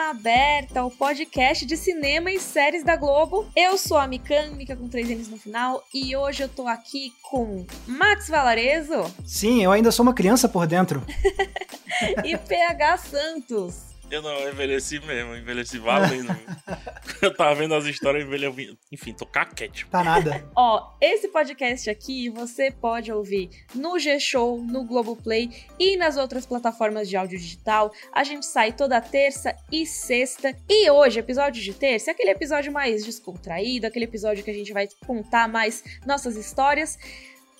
Cena Aberta, o podcast de cinema e séries da Globo. Eu sou a Mikan, Mika com três N's no final, e hoje eu tô aqui com Max Valarezo. Sim, eu ainda sou uma criança por dentro. e PH Santos. Eu não, eu envelheci mesmo, envelheci valendo. eu tava vendo as histórias, envelheci. Enfim, tô caquete. Tá nada. Ó, esse podcast aqui você pode ouvir no G-Show, no Globoplay e nas outras plataformas de áudio digital. A gente sai toda terça e sexta. E hoje, episódio de terça, é aquele episódio mais descontraído, aquele episódio que a gente vai contar mais nossas histórias.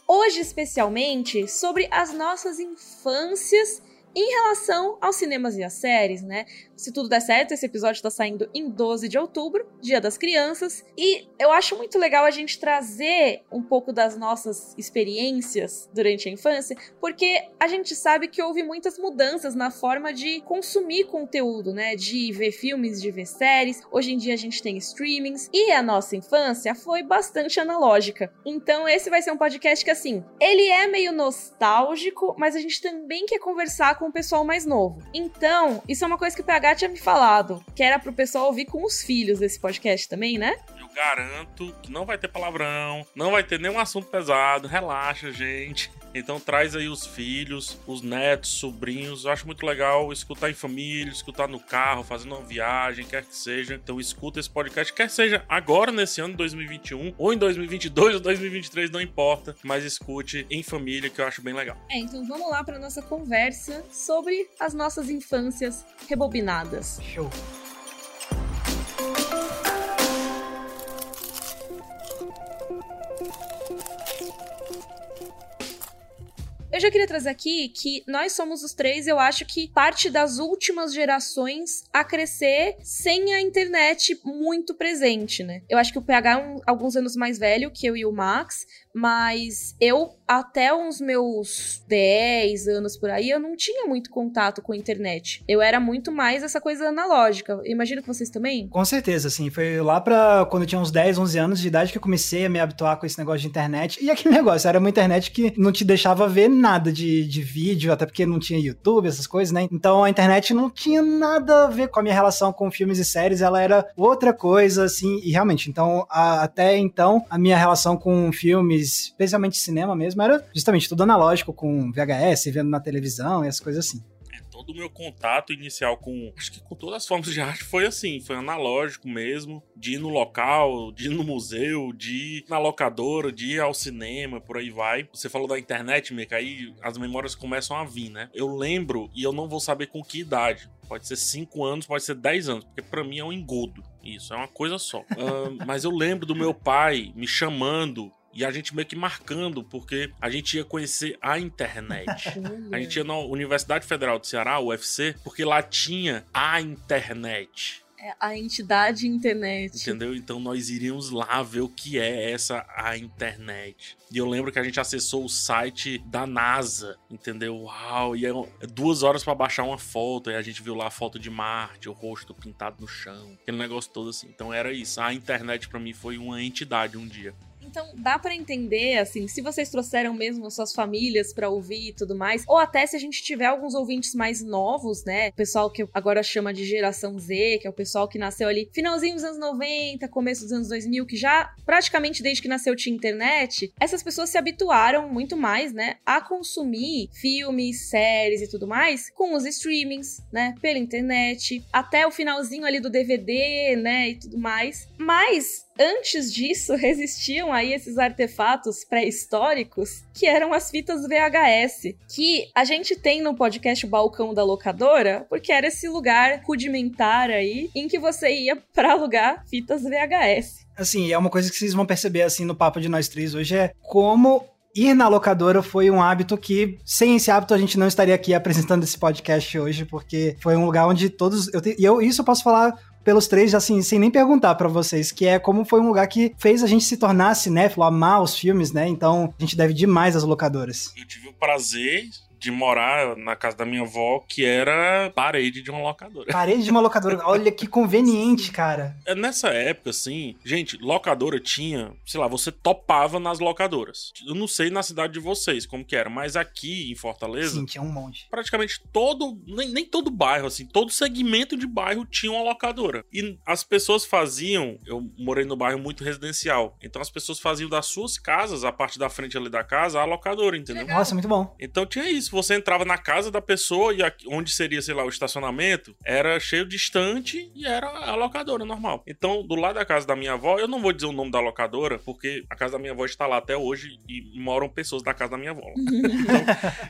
Hoje, especialmente, sobre as nossas infâncias em relação aos cinemas e às séries, né? Se tudo der certo, esse episódio está saindo em 12 de outubro, Dia das Crianças, e eu acho muito legal a gente trazer um pouco das nossas experiências durante a infância, porque a gente sabe que houve muitas mudanças na forma de consumir conteúdo, né? De ver filmes, de ver séries. Hoje em dia a gente tem streamings, e a nossa infância foi bastante analógica. Então esse vai ser um podcast que assim, ele é meio nostálgico, mas a gente também quer conversar com o pessoal mais novo. Então, isso é uma coisa que o PH tinha me falado, que era pro pessoal ouvir com os filhos desse podcast também, né? Eu garanto que não vai ter palavrão, não vai ter nenhum assunto pesado, relaxa, gente. Então traz aí os filhos, os netos, sobrinhos. Eu acho muito legal escutar em família, escutar no carro, fazendo uma viagem, quer que seja. Então escuta esse podcast, quer seja agora nesse ano 2021 ou em 2022 ou 2023, não importa, mas escute em família que eu acho bem legal. É, então vamos lá para nossa conversa sobre as nossas infâncias rebobinadas. Show. Eu já queria trazer aqui que nós somos os três, eu acho que parte das últimas gerações a crescer sem a internet muito presente, né? Eu acho que o PH é um, alguns anos mais velho que eu e o Max, mas eu, até uns meus 10 anos por aí, eu não tinha muito contato com a internet. Eu era muito mais essa coisa analógica. Imagino que vocês também? Com certeza, assim. Foi lá pra quando eu tinha uns 10, 11 anos de idade que eu comecei a me habituar com esse negócio de internet. E aquele negócio, era uma internet que não te deixava ver nada de, de vídeo, até porque não tinha YouTube, essas coisas, né? Então a internet não tinha nada a ver com a minha relação com filmes e séries, ela era outra coisa, assim. E realmente, então, a, até então, a minha relação com filmes especialmente cinema mesmo, era justamente tudo analógico, com VHS, vendo na televisão e essas coisas assim é, todo o meu contato inicial com, acho que com todas as formas de arte foi assim, foi analógico mesmo, de ir no local, de ir no museu, de ir na locadora, de ir ao cinema, por aí vai. Você falou da internet, Mika, aí as memórias começam a vir, né? Eu lembro e eu não vou saber com que idade. Pode ser 5 anos, pode ser 10 anos, porque para mim é um engodo. Isso, é uma coisa só. uh, mas eu lembro do meu pai me chamando e a gente meio que marcando, porque a gente ia conhecer a internet. a gente ia na Universidade Federal do Ceará, UFC, porque lá tinha a internet. É a entidade internet. Entendeu? Então nós iríamos lá ver o que é essa a internet. E eu lembro que a gente acessou o site da NASA, entendeu? Uau, e é duas horas para baixar uma foto, e a gente viu lá a foto de Marte, o rosto pintado no chão, aquele negócio todo assim. Então era isso. A internet para mim foi uma entidade um dia. Então dá para entender, assim, se vocês trouxeram mesmo suas famílias para ouvir e tudo mais, ou até se a gente tiver alguns ouvintes mais novos, né? O pessoal que agora chama de geração Z, que é o pessoal que nasceu ali finalzinho dos anos 90, começo dos anos 2000, que já praticamente desde que nasceu tinha internet, essas pessoas se habituaram muito mais, né, a consumir filmes, séries e tudo mais com os streamings, né, pela internet, até o finalzinho ali do DVD, né, e tudo mais. Mas antes disso existiam aí esses artefatos pré-históricos que eram as fitas VHS, que a gente tem no podcast Balcão da Locadora, porque era esse lugar rudimentar aí em que você ia para alugar fitas VHS. Assim, é uma coisa que vocês vão perceber assim no papo de nós três hoje é como ir na locadora foi um hábito que, sem esse hábito, a gente não estaria aqui apresentando esse podcast hoje, porque foi um lugar onde todos. Eu, e eu, isso eu posso falar pelos três, assim, sem nem perguntar para vocês, que é como foi um lugar que fez a gente se tornar cinéfilo, amar os filmes, né? Então, a gente deve demais às locadoras. Eu tive o prazer de morar na casa da minha avó, que era parede de uma locadora. Parede de uma locadora. Olha que conveniente, cara. É, Nessa época, assim, gente, locadora tinha, sei lá, você topava nas locadoras. Eu não sei na cidade de vocês como que era, mas aqui em Fortaleza, Sim, tinha um monte. praticamente todo, nem, nem todo bairro, assim, todo segmento de bairro tinha uma locadora. E as pessoas faziam, eu morei no bairro muito residencial, então as pessoas faziam das suas casas, a parte da frente ali da casa, a locadora, entendeu? Nossa, muito bom. Então tinha isso, você entrava na casa da pessoa e aqui- onde seria, sei lá, o estacionamento, era cheio de estante e era a locadora normal. Então, do lado da casa da minha avó, eu não vou dizer o nome da locadora, porque a casa da minha avó está lá até hoje e moram pessoas da casa da minha avó. Então,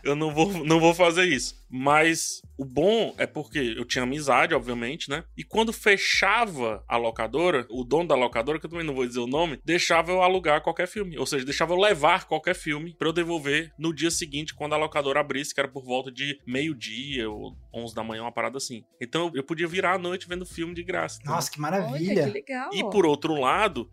eu não vou, não vou fazer isso. Mas o bom é porque eu tinha amizade, obviamente, né? E quando fechava a locadora, o dono da locadora, que eu também não vou dizer o nome, deixava eu alugar qualquer filme. Ou seja, deixava eu levar qualquer filme pra eu devolver no dia seguinte, quando a locadora abrisse, que era por volta de meio-dia ou 11 da manhã, uma parada assim. Então eu podia virar a noite vendo filme de graça. Nossa, que Olha, maravilha. que legal. E por outro lado,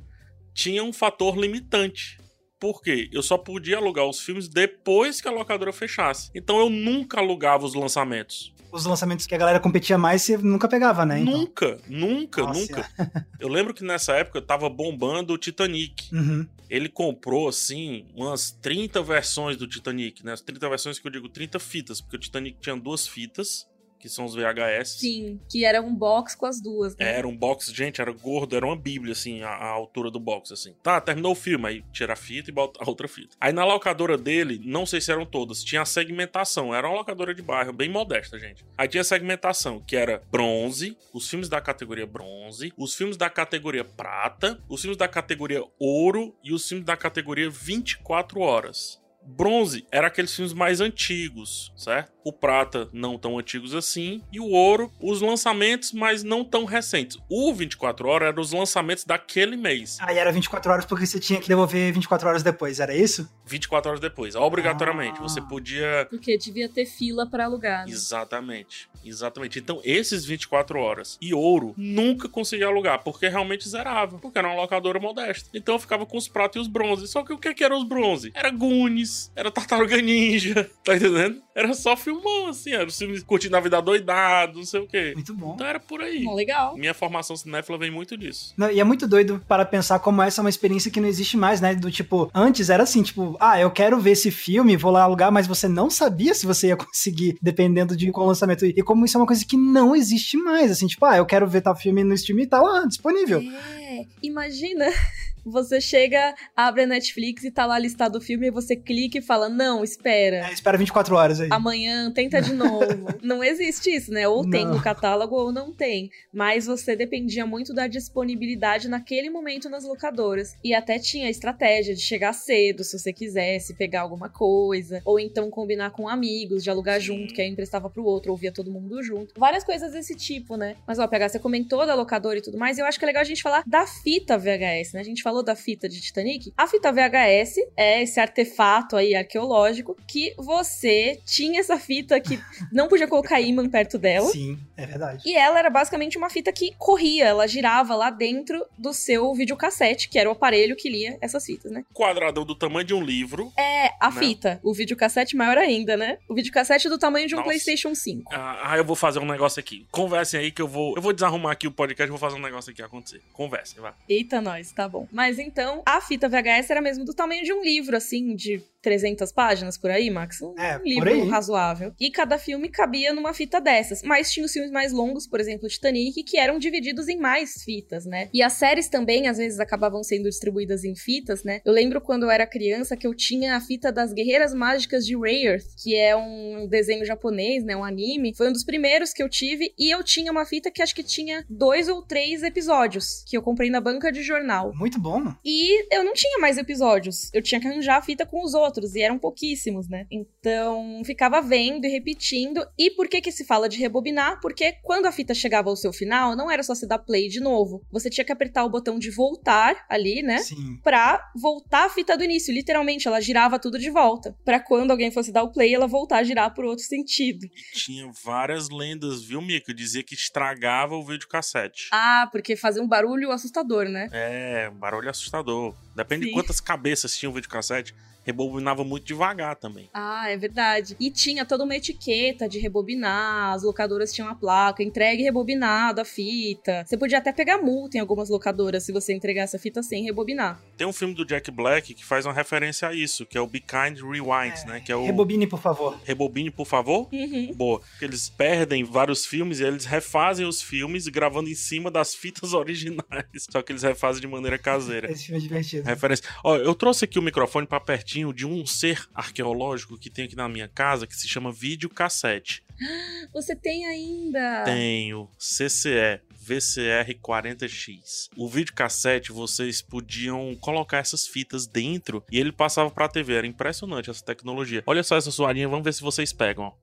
tinha um fator limitante. Por quê? Eu só podia alugar os filmes depois que a locadora fechasse. Então eu nunca alugava os lançamentos. Os lançamentos que a galera competia mais, você nunca pegava, né? Então. Nunca, nunca, Nossa. nunca. Eu lembro que nessa época tava bombando o Titanic. Uhum. Ele comprou, assim, umas 30 versões do Titanic, né? As 30 versões que eu digo 30 fitas, porque o Titanic tinha duas fitas, que são os VHS. Sim, que era um box com as duas, né? Era um box, gente, era gordo, era uma bíblia, assim, a, a altura do box, assim. Tá, terminou o filme, aí tira a fita e bota a outra fita. Aí na locadora dele, não sei se eram todas, tinha a segmentação. Era uma locadora de bairro, bem modesta, gente. Aí tinha a segmentação, que era bronze, os filmes da categoria bronze, os filmes da categoria prata, os filmes da categoria ouro e os filmes da categoria 24 horas. Bronze era aqueles filmes mais antigos, certo? O prata não tão antigos assim e o ouro os lançamentos, mas não tão recentes. O 24 horas era os lançamentos daquele mês, Aí era 24 horas porque você tinha que devolver 24 horas depois, era isso? 24 horas depois, obrigatoriamente. Ah. Você podia Porque devia ter fila pra alugar. né? Exatamente. Exatamente. Então, esses 24 horas e ouro nunca conseguia alugar, porque realmente zerava, porque era uma locadora modesta. Então eu ficava com os pratos e os bronzes. Só que o que, que eram os bronze? Era Goonies, era Tartaruga Ninja, tá entendendo? Era só filmão, assim, era os filmes curtindo a vida doidado, não sei o quê. Muito bom. Então era por aí. Bom, legal. Minha formação cinéfila vem muito disso. Não, e é muito doido para pensar como essa é uma experiência que não existe mais, né? Do tipo, antes era assim, tipo, ah, eu quero ver esse filme, vou lá alugar, mas você não sabia se você ia conseguir, dependendo de qual lançamento. E como isso é uma coisa que não existe mais, assim, tipo, ah, eu quero ver tal filme no stream e tá lá, disponível. É, imagina. Você chega, abre a Netflix e tá lá listado o filme e você clica e fala: Não, espera. É, espera 24 horas aí. Amanhã tenta de novo. não existe isso, né? Ou tem Não. no catálogo ou não tem. Mas você dependia muito da disponibilidade naquele momento nas locadoras. E até tinha a estratégia de chegar cedo, se você quisesse pegar alguma coisa. Ou então combinar com amigos, de alugar junto, que aí emprestava pro outro, ouvia todo mundo junto. Várias coisas desse tipo, né? Mas ó, PH, você comentou da locadora e tudo mais. E eu acho que é legal a gente falar da fita VHS, né? A gente falou da fita de Titanic. A fita VHS é esse artefato aí arqueológico que você tinha essa fita que não podia colocar imã perto dela. Sim, é verdade. E ela era basicamente uma fita que corria, ela girava lá dentro do seu videocassete, que era o aparelho que lia essas fitas, né? Quadradão do tamanho de um livro. É, a Né? fita. O videocassete maior ainda, né? O videocassete do tamanho de um Nossa. PlayStation 5. Ah, ah, eu vou fazer um negócio aqui. Conversem aí que eu vou. Eu vou desarrumar aqui o podcast, vou fazer um negócio aqui acontecer. Conversem, vai. Eita, nós, tá bom. Mas então, a fita VHS era mesmo do tamanho de um livro, assim, de 300 páginas por aí, Max? Um É, livro razoável. E cada filme cabia numa fita dessas. Mas tinha os filmes mais longos, por exemplo, Titanic, que eram divididos em mais fitas, né? E as séries também, às vezes, acabavam sendo distribuídas em fitas, né? Eu lembro quando eu era criança que eu tinha a fita das Guerreiras Mágicas de Rayerth, que é um desenho japonês, né? Um anime. Foi um dos primeiros que eu tive. E eu tinha uma fita que acho que tinha dois ou três episódios, que eu comprei na banca de jornal. Muito bom. E eu não tinha mais episódios. Eu tinha que arranjar a fita com os outros. E eram pouquíssimos, né? Então, ficava vendo e repetindo. E por que que se fala de rebobinar? Porque quando a fita chegava ao seu final, não era só se dar play de novo. Você tinha que apertar o botão de voltar ali, né? Sim. Pra voltar a fita do início. Literalmente, ela girava tudo de volta. Pra quando alguém fosse dar o play, ela voltar a girar por outro sentido. E tinha várias lendas, viu, Mika? Dizia que estragava o videocassete. Ah, porque fazia um barulho assustador, né? É, um barulho assustador. Depende Sim. de quantas cabeças tinha o videocassete. rebobinava muito devagar também. Ah, é verdade. E tinha toda uma etiqueta de rebobinar, as locadoras tinham a placa, entregue rebobinado a fita. Você podia até pegar multa em algumas locadoras se você entregasse a fita sem rebobinar. Tem um filme do Jack Black que faz uma referência a isso, que é o Be Kind Rewinds, é, né? Que é o... Rebobine, por favor. Rebobine, por favor? Uhum. Boa. Porque eles perdem vários filmes e eles refazem os filmes gravando em cima das fitas originais. Só que eles refazem de maneira caseira. Esse filme é divertido. Referência. Ó, eu trouxe aqui o microfone para pertinho de um ser arqueológico que tem aqui na minha casa que se chama videocassete. Você tem ainda? Tenho. CCE. VCR 40X. O videocassete vocês podiam colocar essas fitas dentro e ele passava para a TV. Era impressionante essa tecnologia. Olha só essa zoadinha, vamos ver se vocês pegam.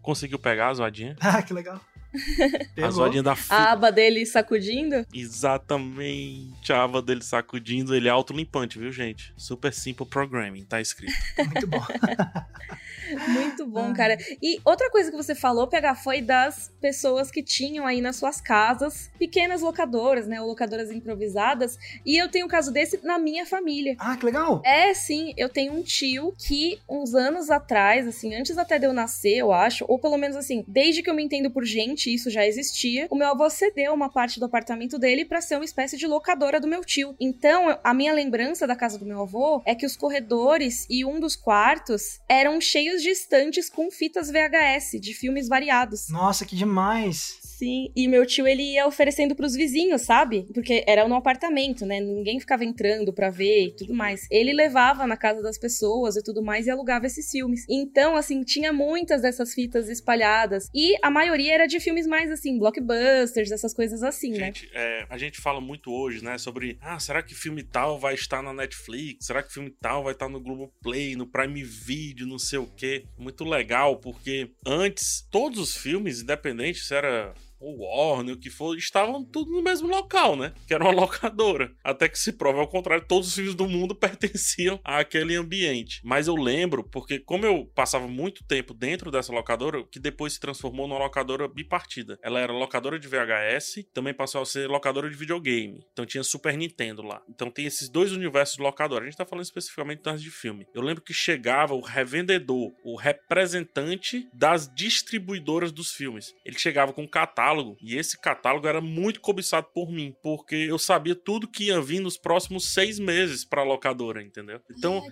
Conseguiu pegar a zoadinha? Ah, que legal. a zoadinha da fita. A aba dele sacudindo? Exatamente. A aba dele sacudindo. Ele é autolimpante, viu, gente? Super Simple Programming, tá escrito. Muito bom. Muito bom, cara. E outra coisa que você falou, PH, foi das pessoas que tinham aí nas suas casas pequenas locadoras, né? Ou locadoras improvisadas. E eu tenho um caso desse na minha família. Ah, que legal! É, sim. Eu tenho um tio que, uns anos atrás, assim, antes até de eu nascer, eu acho, ou pelo menos assim, desde que eu me entendo por gente, isso já existia, o meu avô cedeu uma parte do apartamento dele para ser uma espécie de locadora do meu tio. Então, a minha lembrança da casa do meu avô é que os corredores e um dos quartos eram cheios de estantes com fitas VHS de filmes variados. Nossa, que demais! Sim, e meu tio ele ia oferecendo pros vizinhos, sabe? Porque era no apartamento, né? Ninguém ficava entrando pra ver e tudo mais. Ele levava na casa das pessoas e tudo mais e alugava esses filmes. Então, assim, tinha muitas dessas fitas espalhadas. E a maioria era de filmes mais assim, blockbusters, essas coisas assim, gente, né? É, a gente fala muito hoje, né, sobre ah, será que filme tal vai estar na Netflix? Será que filme tal vai estar no Globoplay, no Prime Video, não sei o quê? Muito legal, porque antes todos os filmes, independente se era o Warner, o que for, estavam tudo no mesmo local, né? Que era uma locadora. Até que se prova ao contrário, todos os filmes do mundo pertenciam àquele ambiente. Mas eu lembro, porque como eu passava muito tempo dentro dessa locadora, que depois se transformou numa locadora bipartida. Ela era locadora de VHS, também passou a ser locadora de videogame. Então tinha Super Nintendo lá. Então tem esses dois universos de locadora. A gente tá falando especificamente das de filme. Eu lembro que chegava o revendedor, o representante das distribuidoras dos filmes. Ele chegava com um catálogo catálogo. E esse catálogo era muito cobiçado por mim, porque eu sabia tudo que ia vir nos próximos seis meses pra locadora, entendeu? Então,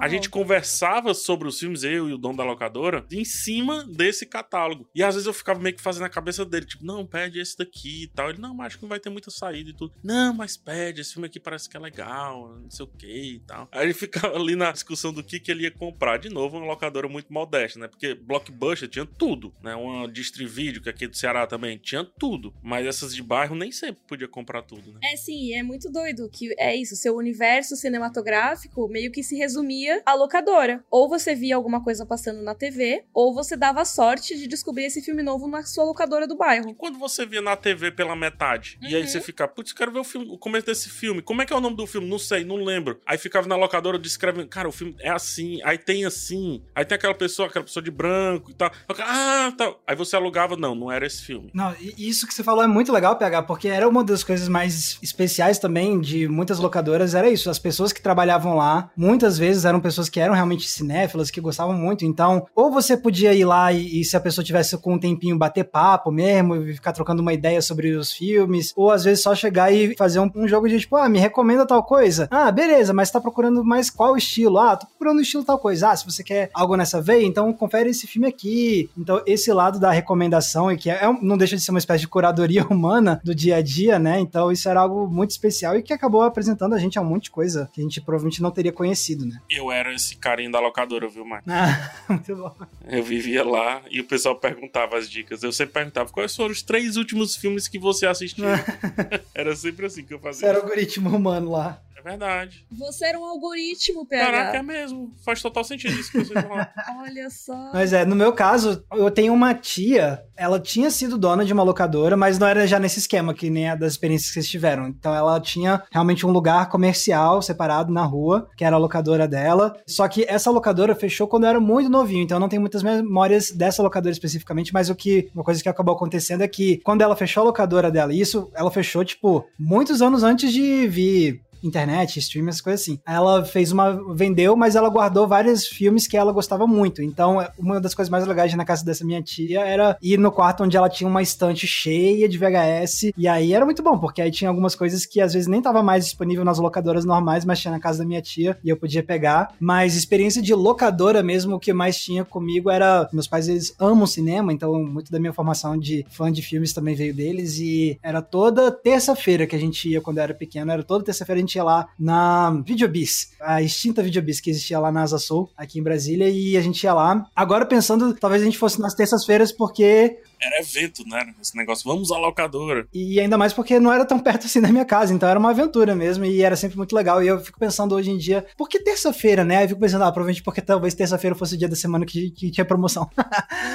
a gente conversava sobre os filmes, eu e o dono da locadora, em cima desse catálogo. E às vezes eu ficava meio que fazendo a cabeça dele, tipo, não, pede esse daqui e tal. Ele, não, mas acho que não vai ter muita saída e tudo. Não, mas pede, esse filme aqui parece que é legal, não sei o que e tal. Aí ele ficava ali na discussão do que, que ele ia comprar. De novo, uma locadora muito modesta, né? Porque Blockbuster tinha tudo, né? Uma Distrivídeo, que aqui do Ceará também também tinha tudo. Mas essas de bairro nem sempre podia comprar tudo, né? É sim, é muito doido que é isso. Seu universo cinematográfico meio que se resumia à locadora. Ou você via alguma coisa passando na TV, ou você dava sorte de descobrir esse filme novo na sua locadora do bairro. E quando você via na TV pela metade, uhum. e aí uhum. você fica, putz, quero ver o filme, o começo desse filme. Como é que é o nome do filme? Não sei, não lembro. Aí ficava na locadora descrevendo, cara, o filme é assim, aí tem assim, aí tem aquela pessoa, aquela pessoa de branco e tal. Ah, tá. Aí você alugava, não, não era esse filme. Não, isso que você falou é muito legal, PH, porque era uma das coisas mais especiais também de muitas locadoras, era isso. As pessoas que trabalhavam lá, muitas vezes eram pessoas que eram realmente cinéfilas, que gostavam muito. Então, ou você podia ir lá e, e se a pessoa tivesse com um tempinho, bater papo mesmo, e ficar trocando uma ideia sobre os filmes, ou às vezes só chegar e fazer um, um jogo de tipo, ah, me recomenda tal coisa. Ah, beleza, mas tá procurando mais qual estilo? Ah, tô procurando estilo tal coisa. Ah, se você quer algo nessa veia, então confere esse filme aqui. Então, esse lado da recomendação, e que é, é não deixa de ser uma espécie de curadoria humana do dia a dia, né? Então isso era algo muito especial e que acabou apresentando a gente a um monte de coisa que a gente provavelmente não teria conhecido, né? Eu era esse carinho da locadora, viu, Marcos? Ah, muito bom. Eu vivia lá e o pessoal perguntava as dicas. Eu sempre perguntava quais foram os três últimos filmes que você assistiu. era sempre assim que eu fazia. Era o algoritmo humano lá verdade. Você era um algoritmo, PH. Caraca, é mesmo. Faz total sentido isso que você falou. Olha só. Mas é, no meu caso, eu tenho uma tia, ela tinha sido dona de uma locadora, mas não era já nesse esquema, que nem a das experiências que vocês tiveram. Então ela tinha realmente um lugar comercial separado na rua, que era a locadora dela. Só que essa locadora fechou quando eu era muito novinho, então eu não tenho muitas memórias dessa locadora especificamente, mas o que, uma coisa que acabou acontecendo é que quando ela fechou a locadora dela, isso ela fechou, tipo, muitos anos antes de vir internet, streaming, essas coisas assim. Ela fez uma. vendeu, mas ela guardou vários filmes que ela gostava muito. Então, uma das coisas mais legais na casa dessa minha tia era ir no quarto onde ela tinha uma estante cheia de VHS. E aí era muito bom, porque aí tinha algumas coisas que às vezes nem tava mais disponível nas locadoras normais, mas tinha na casa da minha tia e eu podia pegar. Mas experiência de locadora mesmo, o que mais tinha comigo era. Meus pais, eles amam cinema, então muito da minha formação de fã de filmes também veio deles. E era toda terça-feira que a gente ia quando eu era pequeno, era toda terça-feira a gente ia lá na Videobis, a extinta Videobis que existia lá na Asa Sul, aqui em Brasília, e a gente ia lá. Agora pensando, talvez a gente fosse nas terças-feiras, porque era evento, né? Esse negócio, vamos à locadora. E ainda mais porque não era tão perto assim da minha casa, então era uma aventura mesmo, e era sempre muito legal. E eu fico pensando hoje em dia, por que terça-feira, né? Eu fico pensando, ah, provavelmente porque talvez terça-feira fosse o dia da semana que, que tinha promoção.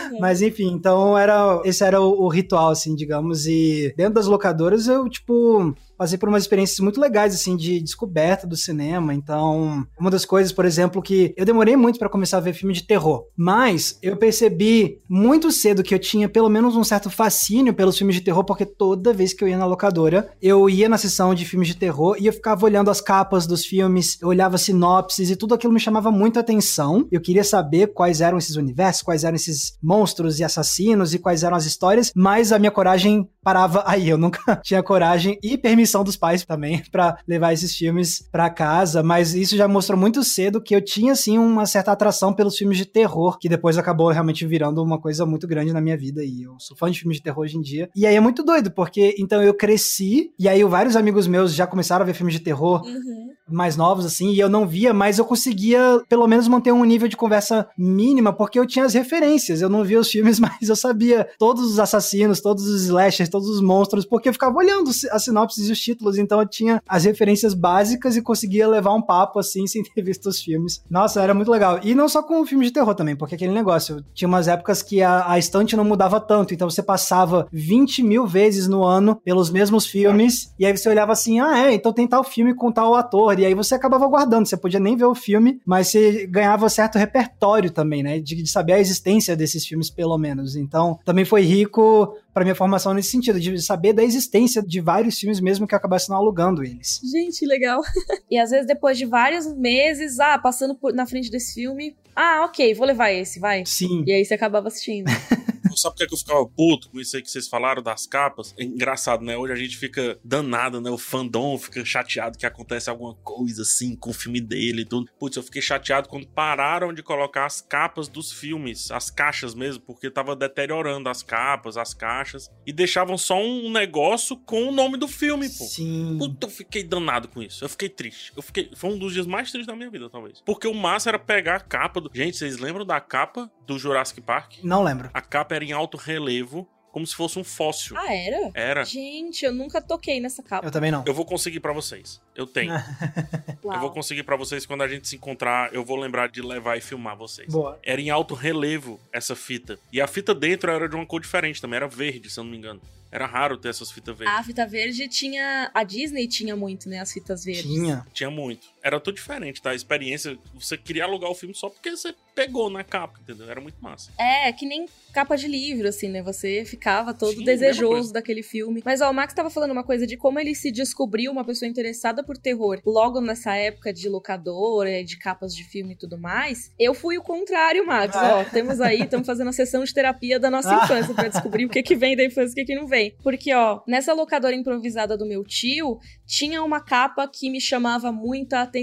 Uhum. Mas enfim, então era esse era o, o ritual, assim, digamos. E dentro das locadoras eu, tipo, passei por umas experiências muito legais, assim, de descoberta do cinema. Então, uma das coisas, por exemplo, que eu demorei muito para começar a ver filme de terror, mas eu percebi muito cedo que eu tinha pelo menos um certo fascínio pelos filmes de terror, porque toda vez que eu ia na locadora, eu ia na sessão de filmes de terror e eu ficava olhando as capas dos filmes, eu olhava sinopses e tudo aquilo me chamava muito atenção. Eu queria saber quais eram esses universos, quais eram esses monstros e assassinos e quais eram as histórias, mas a minha coragem parava aí. Eu nunca tinha coragem e permissão dos pais também para levar esses filmes para casa, mas isso já mostrou muito cedo que eu tinha sim uma certa atração pelos filmes de terror, que depois acabou realmente virando uma coisa muito grande na minha vida e eu sou fã de filmes de terror hoje em dia. E aí é muito doido, porque então eu cresci e aí vários amigos meus já começaram a ver filmes de terror. Uhum mais novos, assim, e eu não via, mas eu conseguia pelo menos manter um nível de conversa mínima, porque eu tinha as referências. Eu não via os filmes, mas eu sabia todos os assassinos, todos os slashers, todos os monstros, porque eu ficava olhando as sinopses e os títulos, então eu tinha as referências básicas e conseguia levar um papo assim, sem ter visto os filmes. Nossa, era muito legal. E não só com filmes de terror também, porque aquele negócio, tinha umas épocas que a, a estante não mudava tanto, então você passava 20 mil vezes no ano pelos mesmos filmes, e aí você olhava assim, ah, é, então tem tal filme com tal ator, e aí você acabava guardando. Você podia nem ver o filme, mas você ganhava certo repertório também, né? De, de saber a existência desses filmes, pelo menos. Então, também foi rico para minha formação nesse sentido, de saber da existência de vários filmes mesmo que acabasse não alugando eles. Gente, legal. e às vezes depois de vários meses, ah, passando por, na frente desse filme, ah, ok, vou levar esse, vai. Sim. E aí você acabava assistindo. Sabe por que eu ficava puto com isso aí que vocês falaram das capas? É engraçado, né? Hoje a gente fica danado, né? O fandom fica chateado que acontece alguma coisa assim com o filme dele e tudo. Putz, eu fiquei chateado quando pararam de colocar as capas dos filmes, as caixas mesmo, porque tava deteriorando as capas, as caixas, e deixavam só um negócio com o nome do filme, pô. Sim. Puta, eu fiquei danado com isso. Eu fiquei triste. Eu fiquei. Foi um dos dias mais tristes da minha vida, talvez. Porque o massa era pegar a capa do. Gente, vocês lembram da capa do Jurassic Park? Não lembro. A capa era em alto relevo como se fosse um fóssil. Ah, era? Era. Gente, eu nunca toquei nessa capa. Eu também não. Eu vou conseguir para vocês. Eu tenho. eu vou conseguir para vocês quando a gente se encontrar. Eu vou lembrar de levar e filmar vocês. Boa. Era em alto relevo essa fita. E a fita dentro era de uma cor diferente também. Era verde, se eu não me engano. Era raro ter essas fitas verdes. A fita verde tinha. A Disney tinha muito, né? As fitas verdes. Tinha. Tinha muito. Era tudo diferente, tá? A experiência. Você queria alugar o filme só porque você pegou na capa, entendeu? Era muito massa. É, que nem capa de livro, assim, né? Você ficava todo Sim, desejoso daquele filme. Mas, ó, o Max tava falando uma coisa de como ele se descobriu uma pessoa interessada por terror logo nessa época de locadora, de capas de filme e tudo mais. Eu fui o contrário, Max. Ah. Ó, temos aí, estamos fazendo a sessão de terapia da nossa ah. infância para descobrir o que que vem da infância e o que que não vem. Porque, ó, nessa locadora improvisada do meu tio, tinha uma capa que me chamava muita atenção.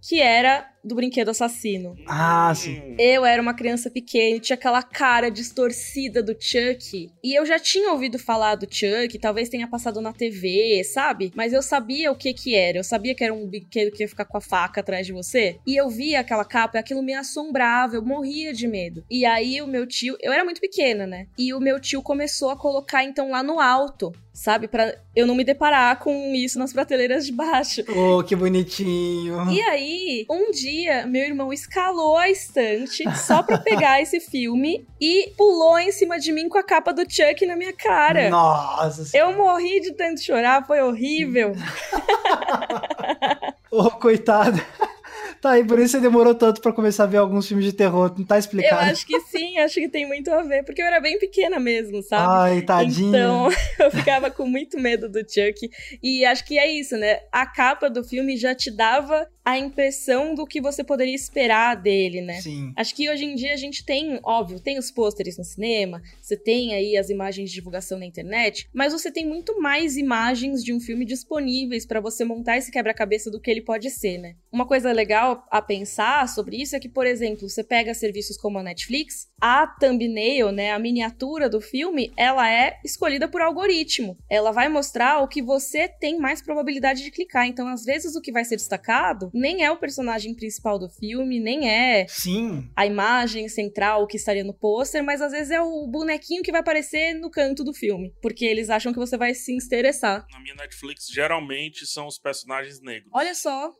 Que era do brinquedo assassino. Ah, sim. Eu era uma criança pequena, tinha aquela cara distorcida do Chuck. E eu já tinha ouvido falar do Chuck, talvez tenha passado na TV, sabe? Mas eu sabia o que que era. Eu sabia que era um brinquedo que ia ficar com a faca atrás de você. E eu via aquela capa e aquilo me assombrava, eu morria de medo. E aí o meu tio, eu era muito pequena, né? E o meu tio começou a colocar então lá no alto sabe? Para eu não me deparar com isso nas prateleiras de baixo. Oh, que bonitinho. E aí, um dia, meu irmão escalou a estante só pra pegar esse filme e pulou em cima de mim com a capa do Chuck na minha cara. Nossa. Eu morri de tanto chorar, foi horrível. oh, coitado. Tá, e por isso você demorou tanto para começar a ver alguns filmes de terror, não tá explicado? Eu acho que sim. Sim, acho que tem muito a ver, porque eu era bem pequena mesmo, sabe? Ai, tadinha. Então, eu ficava com muito medo do Chuck. E acho que é isso, né? A capa do filme já te dava a impressão do que você poderia esperar dele, né? Sim. Acho que hoje em dia a gente tem, óbvio, tem os pôsteres no cinema, você tem aí as imagens de divulgação na internet, mas você tem muito mais imagens de um filme disponíveis para você montar esse quebra-cabeça do que ele pode ser, né? Uma coisa legal a pensar sobre isso é que, por exemplo, você pega serviços como a Netflix, a thumbnail, né, a miniatura do filme, ela é escolhida por algoritmo. Ela vai mostrar o que você tem mais probabilidade de clicar. Então, às vezes, o que vai ser destacado nem é o personagem principal do filme, nem é Sim. a imagem central que estaria no pôster, mas às vezes é o bonequinho que vai aparecer no canto do filme, porque eles acham que você vai se interessar. Na minha Netflix, geralmente são os personagens negros. Olha só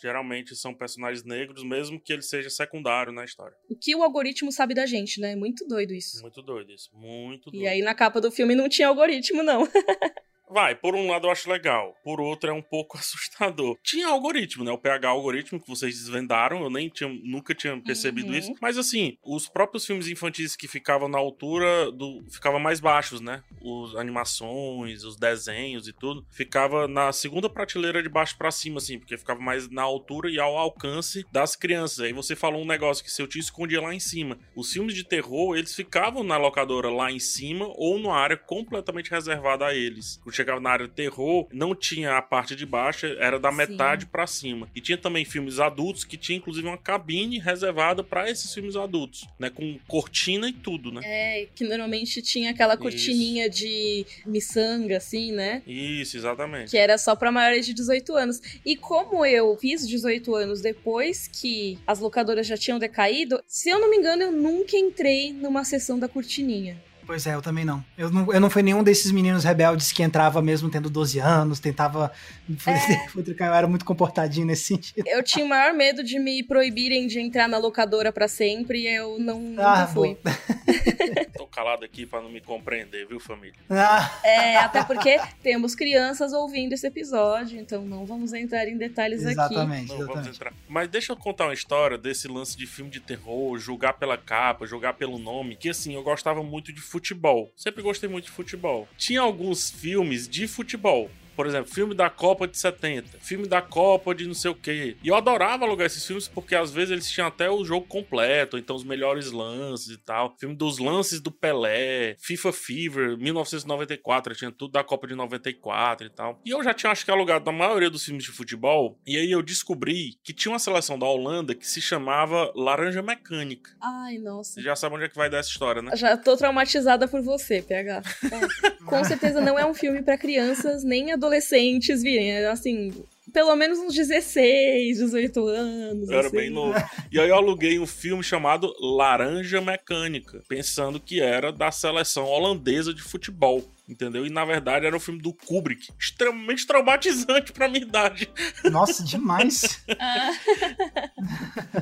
Geralmente são personagens negros, mesmo que ele seja secundário na história. o que o algoritmo sabe da gente, né? Muito doido isso. Muito doido isso. Muito doido. E aí na capa do filme não tinha algoritmo, não. Vai, por um lado eu acho legal, por outro é um pouco assustador. Tinha algoritmo, né? O PH algoritmo que vocês desvendaram, eu nem tinha, nunca tinha percebido Uhum. isso. Mas assim, os próprios filmes infantis que ficavam na altura do. ficavam mais baixos, né? Os animações, os desenhos e tudo, ficava na segunda prateleira de baixo pra cima, assim, porque ficava mais na altura e ao alcance das crianças. Aí você falou um negócio que seu tio escondia lá em cima. Os filmes de terror, eles ficavam na locadora lá em cima ou numa área completamente reservada a eles. Chegava na área de terror, não tinha a parte de baixo, era da Sim. metade pra cima. E tinha também filmes adultos que tinha inclusive uma cabine reservada pra esses filmes adultos, né, com cortina e tudo, né? É, que normalmente tinha aquela cortininha de miçanga, assim, né? Isso, exatamente. Que era só pra maiores de 18 anos. E como eu fiz 18 anos depois que as locadoras já tinham decaído, se eu não me engano, eu nunca entrei numa sessão da cortininha. Pois é, eu também não. Eu não, eu não fui nenhum desses meninos rebeldes que entrava mesmo tendo 12 anos, tentava. É. Eu era muito comportadinho nesse sentido. Eu tinha o maior medo de me proibirem de entrar na locadora pra sempre e eu não nunca Ah, fui. Tô calado aqui pra não me compreender, viu, família? Ah, É, até porque temos crianças ouvindo esse episódio, então não vamos entrar em detalhes aqui. exatamente, Não, vamos exatamente. Mas deixa eu contar uma história desse lance de filme de terror, julgar pela capa, julgar pelo nome, que assim, eu gostava muito de futebol. Sempre gostei muito de futebol. Tinha alguns filmes de futebol. Por exemplo, filme da Copa de 70, filme da Copa de não sei o quê. E eu adorava alugar esses filmes porque às vezes eles tinham até o jogo completo, então os melhores lances e tal. Filme dos lances do Pelé, FIFA Fever, 1994, tinha tudo da Copa de 94 e tal. E eu já tinha, acho que, alugado na maioria dos filmes de futebol. E aí eu descobri que tinha uma seleção da Holanda que se chamava Laranja Mecânica. Ai, nossa. Você já sabe onde é que vai dar essa história, né? Já tô traumatizada por você, PH. É. Com certeza não é um filme pra crianças nem adolescentes virem. É, Assim, pelo menos uns 16, 18 anos. Eu era assim. bem novo. E aí eu aluguei um filme chamado Laranja Mecânica, pensando que era da seleção holandesa de futebol. Entendeu? E na verdade era um filme do Kubrick. Extremamente traumatizante pra minha idade. Nossa, demais.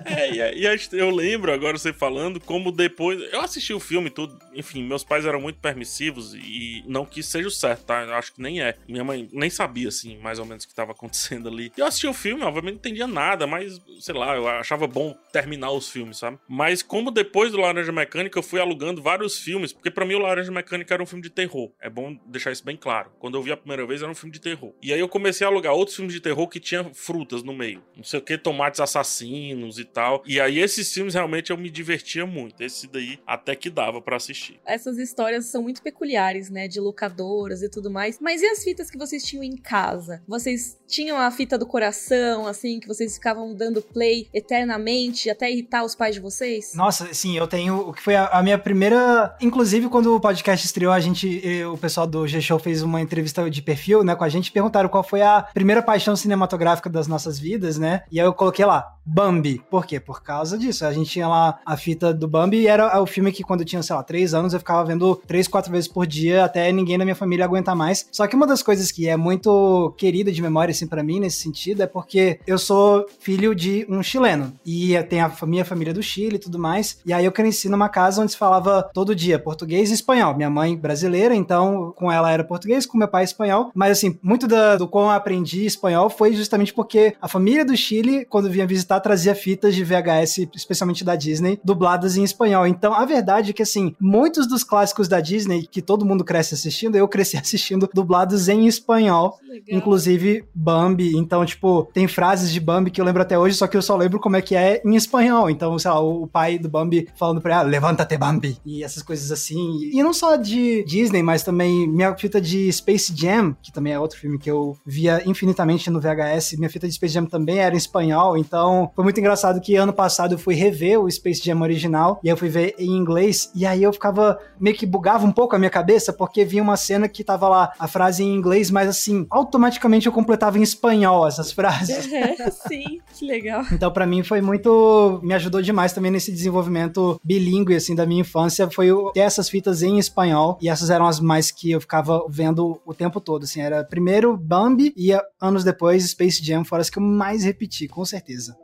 É, e, e eu lembro agora você falando como depois. Eu assisti o filme tudo. Enfim, meus pais eram muito permissivos e não que seja o certo, tá? Eu acho que nem é. Minha mãe nem sabia, assim, mais ou menos o que tava acontecendo ali. E eu assisti o filme, obviamente não entendia nada, mas sei lá, eu achava bom terminar os filmes, sabe? Mas como depois do Laranja Mecânica eu fui alugando vários filmes, porque pra mim o Laranja Mecânica era um filme de terror. É bom deixar isso bem claro. Quando eu vi a primeira vez era um filme de terror. E aí eu comecei a alugar outros filmes de terror que tinha frutas no meio. Não sei o que, tomates assassinos e tal. E aí esses filmes realmente eu me divertia muito. Esse daí até que dava pra assistir. essas histórias são muito peculiares, né? De locadoras e tudo mais. Mas e as fitas que vocês tinham em casa? Vocês tinham a fita do coração, assim, que vocês ficavam dando play eternamente até irritar os pais de vocês? Nossa, sim, eu tenho o que foi a, a minha primeira. Inclusive, quando o podcast estreou, a gente, eh, o pessoal do G-Show fez uma entrevista de perfil, né, com a gente, perguntaram qual foi a primeira paixão cinematográfica das nossas vidas, né? E aí eu coloquei lá, Bambi. Por quê? Por causa disso. A gente tinha lá a fita do Bambi e era o filme que quando eu tinha, sei lá, três anos, eu ficava vendo três, quatro vezes por dia até ninguém da minha família aguentar mais. Só que uma das coisas que é muito querida de memória, assim, pra mim, nesse sentido, é porque eu sou filho de um chileno. E tem a minha família do Chile e tudo mais. E aí eu cresci numa casa onde se falava todo dia português e espanhol. Minha mãe brasileira, então com ela era português, com meu pai espanhol, mas assim, muito da, do como eu aprendi espanhol foi justamente porque a família do Chile, quando vinha visitar, trazia fitas de VHS, especialmente da Disney, dubladas em espanhol. Então, a verdade é que assim, muitos dos clássicos da Disney que todo mundo cresce assistindo, eu cresci assistindo dublados em espanhol, Legal. inclusive Bambi. Então, tipo, tem frases de Bambi que eu lembro até hoje, só que eu só lembro como é que é em espanhol. Então, sei lá, o pai do Bambi falando pra ela, levanta-te Bambi, e essas coisas assim. E não só de Disney, mas também minha fita de Space Jam, que também é outro filme que eu via infinitamente no VHS, minha fita de Space Jam também era em espanhol, então foi muito engraçado que ano passado eu fui rever o Space Jam original, e eu fui ver em inglês, e aí eu ficava, meio que bugava um pouco a minha cabeça, porque vinha uma cena que tava lá a frase em inglês, mas assim, automaticamente eu completava em espanhol essas frases. É, sim, que legal. Então para mim foi muito, me ajudou demais também nesse desenvolvimento bilíngue, assim, da minha infância, foi ter essas fitas em espanhol, e essas eram as mais que eu ficava vendo o tempo todo, assim, era primeiro Bambi e anos depois Space Jam foram as que eu mais repeti, com certeza.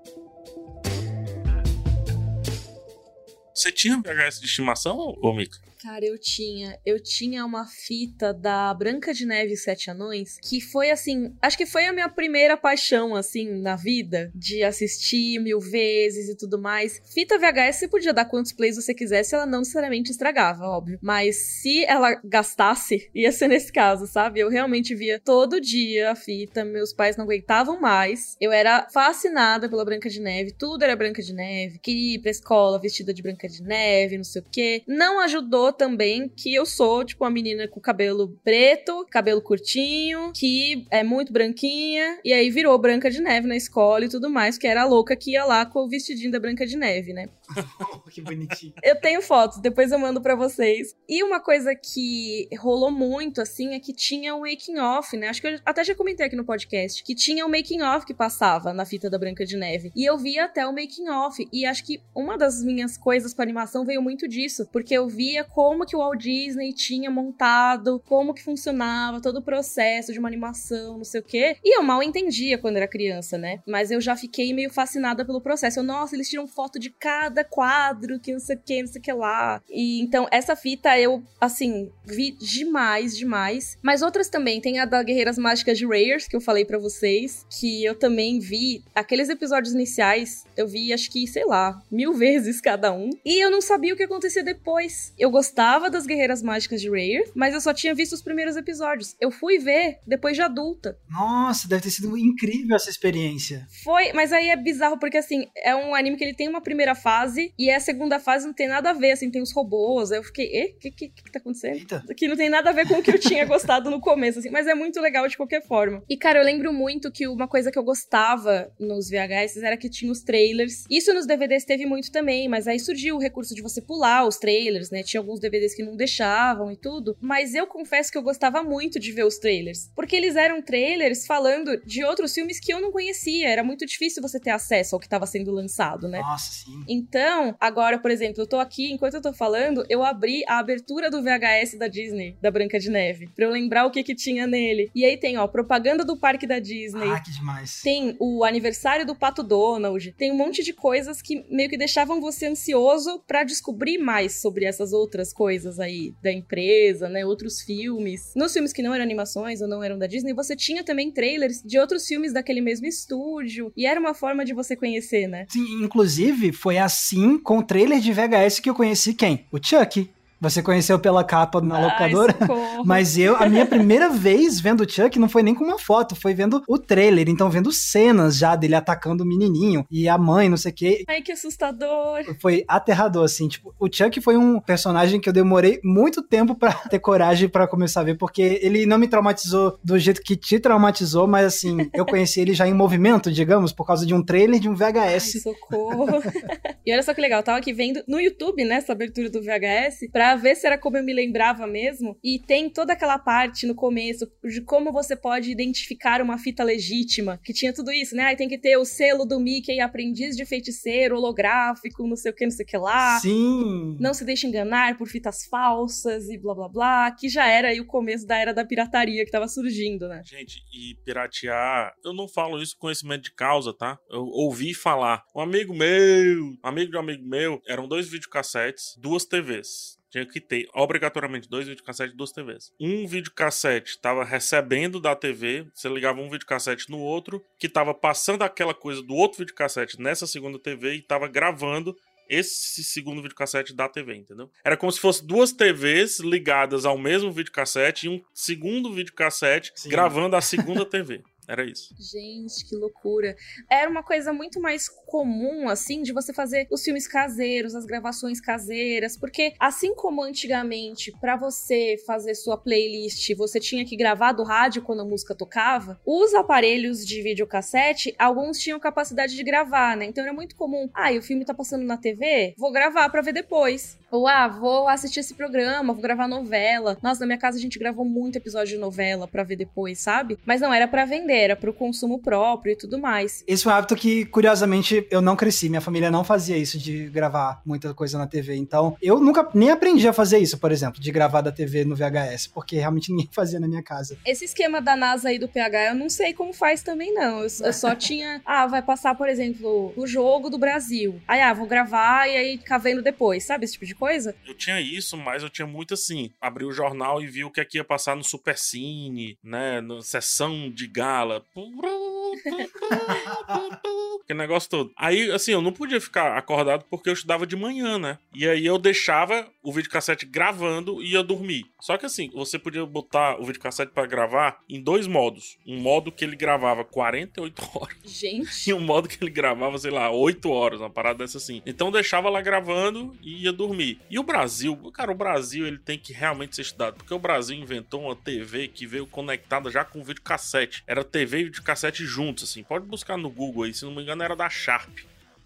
Você tinha VHS de estimação, ô Mika? Cara, eu tinha. Eu tinha uma fita da Branca de Neve e Sete Anões, que foi assim. Acho que foi a minha primeira paixão, assim, na vida, de assistir mil vezes e tudo mais. Fita VHS você podia dar quantos plays você quisesse, ela não necessariamente estragava, óbvio. Mas se ela gastasse, ia ser nesse caso, sabe? Eu realmente via todo dia a fita, meus pais não aguentavam mais. Eu era fascinada pela Branca de Neve, tudo era Branca de Neve. Queria ir pra escola vestida de Branca de Neve, não sei o quê. Não ajudou também que eu sou, tipo, uma menina com cabelo preto, cabelo curtinho, que é muito branquinha, e aí virou Branca de Neve na escola e tudo mais, que era a louca que ia lá com o vestidinho da Branca de Neve, né? que bonitinho. Eu tenho fotos, depois eu mando para vocês. E uma coisa que rolou muito, assim, é que tinha o making off, né? Acho que eu até já comentei aqui no podcast, que tinha o making off que passava na fita da Branca de Neve. E eu via até o making off. E acho que uma das minhas coisas com animação veio muito disso, porque eu via como que o Walt Disney tinha montado, como que funcionava todo o processo de uma animação, não sei o quê. E eu mal entendia quando era criança, né? Mas eu já fiquei meio fascinada pelo processo. Eu, nossa, eles tiram foto de cada quadro, que não sei o que, não sei o que lá. E então, essa fita eu, assim, vi demais, demais. Mas outras também. Tem a da Guerreiras Mágicas de Rayers, que eu falei para vocês, que eu também vi. Aqueles episódios iniciais, eu vi acho que, sei lá, mil vezes cada um. E eu não sabia o que acontecia depois. Eu gostava gostava das Guerreiras Mágicas de Rare, mas eu só tinha visto os primeiros episódios. Eu fui ver depois de adulta. Nossa, deve ter sido incrível essa experiência. Foi, mas aí é bizarro porque assim, é um anime que ele tem uma primeira fase e a segunda fase não tem nada a ver, assim, tem os robôs. Aí eu fiquei, e, o que, que, que tá acontecendo? Eita. Que não tem nada a ver com o que eu tinha gostado no começo, assim, mas é muito legal de qualquer forma. E cara, eu lembro muito que uma coisa que eu gostava nos VHS era que tinha os trailers. Isso nos DVDs teve muito também, mas aí surgiu o recurso de você pular os trailers, né? Tinha alguns alguns DVDs que não deixavam e tudo, mas eu confesso que eu gostava muito de ver os trailers, porque eles eram trailers falando de outros filmes que eu não conhecia, era muito difícil você ter acesso ao que estava sendo lançado, né? Nossa, sim. Então, agora, por exemplo, eu tô aqui, enquanto eu tô falando, eu abri a abertura do VHS da Disney, da Branca de Neve, pra eu lembrar o que que tinha nele. E aí tem, ó, propaganda do parque da Disney. Ah, que demais. Tem o aniversário do Pato Donald, tem um monte de coisas que meio que deixavam você ansioso para descobrir mais sobre essas outras coisas aí da empresa, né? Outros filmes. Nos filmes que não eram animações ou não eram da Disney, você tinha também trailers de outros filmes daquele mesmo estúdio. E era uma forma de você conhecer, né? Sim, inclusive foi assim com o trailer de VHS que eu conheci quem? O Chuck. Você conheceu pela capa na locadora? Ai, mas eu, a minha primeira vez vendo o Chuck não foi nem com uma foto, foi vendo o trailer. Então, vendo cenas já dele atacando o menininho e a mãe, não sei o quê. Ai, que assustador. Foi aterrador, assim. Tipo, o Chuck foi um personagem que eu demorei muito tempo para ter coragem para começar a ver, porque ele não me traumatizou do jeito que te traumatizou, mas assim, eu conheci ele já em movimento, digamos, por causa de um trailer de um VHS. Ai, socorro. e olha só que legal, eu tava aqui vendo no YouTube, né, essa abertura do VHS, pra ver se era como eu me lembrava mesmo. E tem toda aquela parte no começo de como você pode identificar uma fita legítima, que tinha tudo isso, né? Aí tem que ter o selo do Mickey, aprendiz de feiticeiro, holográfico, não sei o que, não sei o que lá. Sim. Não se deixe enganar por fitas falsas e blá blá blá, que já era aí o começo da era da pirataria que tava surgindo, né? Gente, e piratear, eu não falo isso com conhecimento de causa, tá? Eu ouvi falar. Um amigo meu, amigo de um amigo meu, eram dois videocassetes, duas TVs tinha que ter obrigatoriamente dois videocassetes e duas TVs. Um videocassete estava recebendo da TV, você ligava um videocassete no outro, que estava passando aquela coisa do outro videocassete nessa segunda TV e estava gravando esse segundo videocassete da TV, entendeu? Era como se fosse duas TVs ligadas ao mesmo videocassete e um segundo videocassete Sim. gravando a segunda TV. Era isso. Gente, que loucura. Era uma coisa muito mais comum, assim, de você fazer os filmes caseiros, as gravações caseiras, porque assim como antigamente, para você fazer sua playlist, você tinha que gravar do rádio quando a música tocava, os aparelhos de videocassete, alguns tinham capacidade de gravar, né? Então era muito comum. Ah, e o filme tá passando na TV? Vou gravar para ver depois. Ou, ah, vou assistir esse programa, vou gravar novela. Nossa, na minha casa a gente gravou muito episódio de novela pra ver depois, sabe? Mas não era para vender, era pro consumo próprio e tudo mais. Esse é um hábito que, curiosamente, eu não cresci. Minha família não fazia isso de gravar muita coisa na TV. Então, eu nunca nem aprendi a fazer isso, por exemplo, de gravar da TV no VHS, porque realmente ninguém fazia na minha casa. Esse esquema da NASA aí do PH, eu não sei como faz também, não. Eu, eu só tinha. Ah, vai passar, por exemplo, o jogo do Brasil. Aí, ah, vou gravar e aí ficar vendo depois, sabe? Esse tipo de coisa? Eu tinha isso, mas eu tinha muito assim. Abri o jornal e vi o que é ia passar no Super Cine, né? Na sessão de gala. Aquele negócio todo. Aí, assim, eu não podia ficar acordado porque eu estudava de manhã, né? E aí eu deixava o videocassete gravando e ia dormir. Só que assim, você podia botar o videocassete para gravar em dois modos. Um modo que ele gravava 48 horas. Gente. E um modo que ele gravava, sei lá, 8 horas, uma parada dessa assim. Então deixava lá gravando e ia dormir. E o Brasil, cara, o Brasil ele tem que realmente ser estudado. Porque o Brasil inventou uma TV que veio conectada já com videocassete. Era TV e videocassete juntos, assim. Pode buscar no Google aí, se não me engano era da Sharp.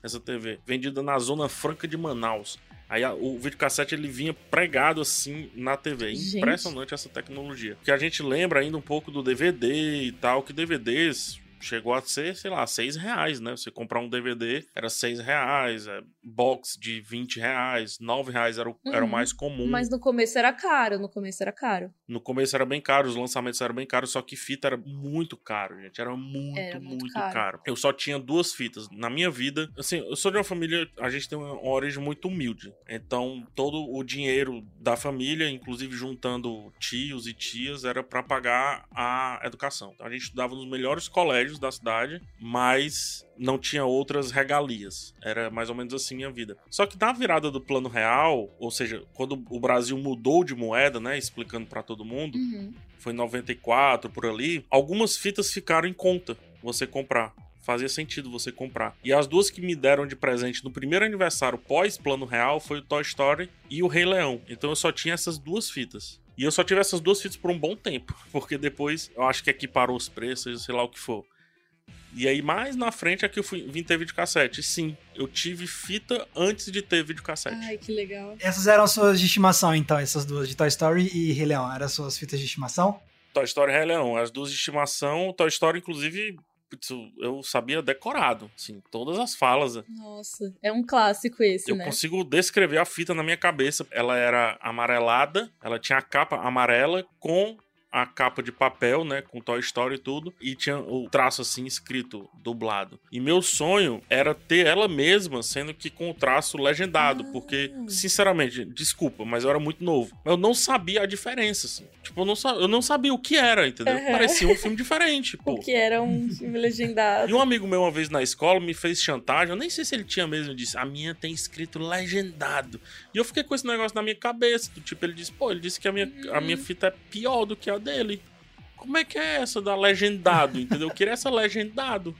Essa TV, vendida na Zona Franca de Manaus. Aí a, o videocassete ele vinha pregado assim na TV. Gente. Impressionante essa tecnologia. Porque a gente lembra ainda um pouco do DVD e tal, que DVDs chegou a ser, sei lá, seis reais, né? Você comprar um DVD era seis reais, é, box de 20 reais, 9 reais era o, uhum. era o uhum. mais comum. Mas no começo era caro, no começo era caro. No começo era bem caro, os lançamentos eram bem caros, só que fita era muito caro, gente. Era muito, era muito, muito caro. caro. Eu só tinha duas fitas. Na minha vida, assim, eu sou de uma família, a gente tem uma origem muito humilde. Então, todo o dinheiro da família, inclusive juntando tios e tias, era para pagar a educação. Então, a gente estudava nos melhores colégios da cidade, mas não tinha outras regalias. Era mais ou menos assim a vida. Só que na virada do plano real, ou seja, quando o Brasil mudou de moeda, né, explicando para todo mundo, uhum. foi em 94 por ali, algumas fitas ficaram em conta você comprar. Fazia sentido você comprar. E as duas que me deram de presente no primeiro aniversário pós plano real foi o Toy Story e o Rei Leão. Então eu só tinha essas duas fitas. E eu só tive essas duas fitas por um bom tempo, porque depois eu acho que aqui parou os preços, sei lá o que for. E aí, mais na frente, é que eu fui, vim ter videocassete. Sim, eu tive fita antes de ter videocassete. Ai, que legal. Essas eram suas de estimação, então, essas duas, de Toy Story e Rei Leão. Eram suas fitas de estimação? Toy Story e Rei Leão. As duas de estimação, Toy Story, inclusive, eu sabia decorado, assim, todas as falas. Nossa, é um clássico esse, eu né? Eu consigo descrever a fita na minha cabeça. Ela era amarelada, ela tinha a capa amarela com a capa de papel, né, com Toy Story e tudo, e tinha o traço assim escrito, dublado. E meu sonho era ter ela mesma, sendo que com o traço legendado, ah. porque, sinceramente, desculpa, mas eu era muito novo. Eu não sabia a diferença, assim. Tipo, eu não, eu não sabia o que era, entendeu? Uhum. Parecia um filme diferente, pô. O que era um filme legendado. E um amigo meu, uma vez na escola, me fez chantagem, eu nem sei se ele tinha mesmo, disse, a minha tem escrito legendado. E eu fiquei com esse negócio na minha cabeça, do tipo, ele disse, pô, ele disse que a minha, a minha uhum. fita é pior do que a dele. Como é que é essa da legendado, entendeu? Eu queria essa legendado.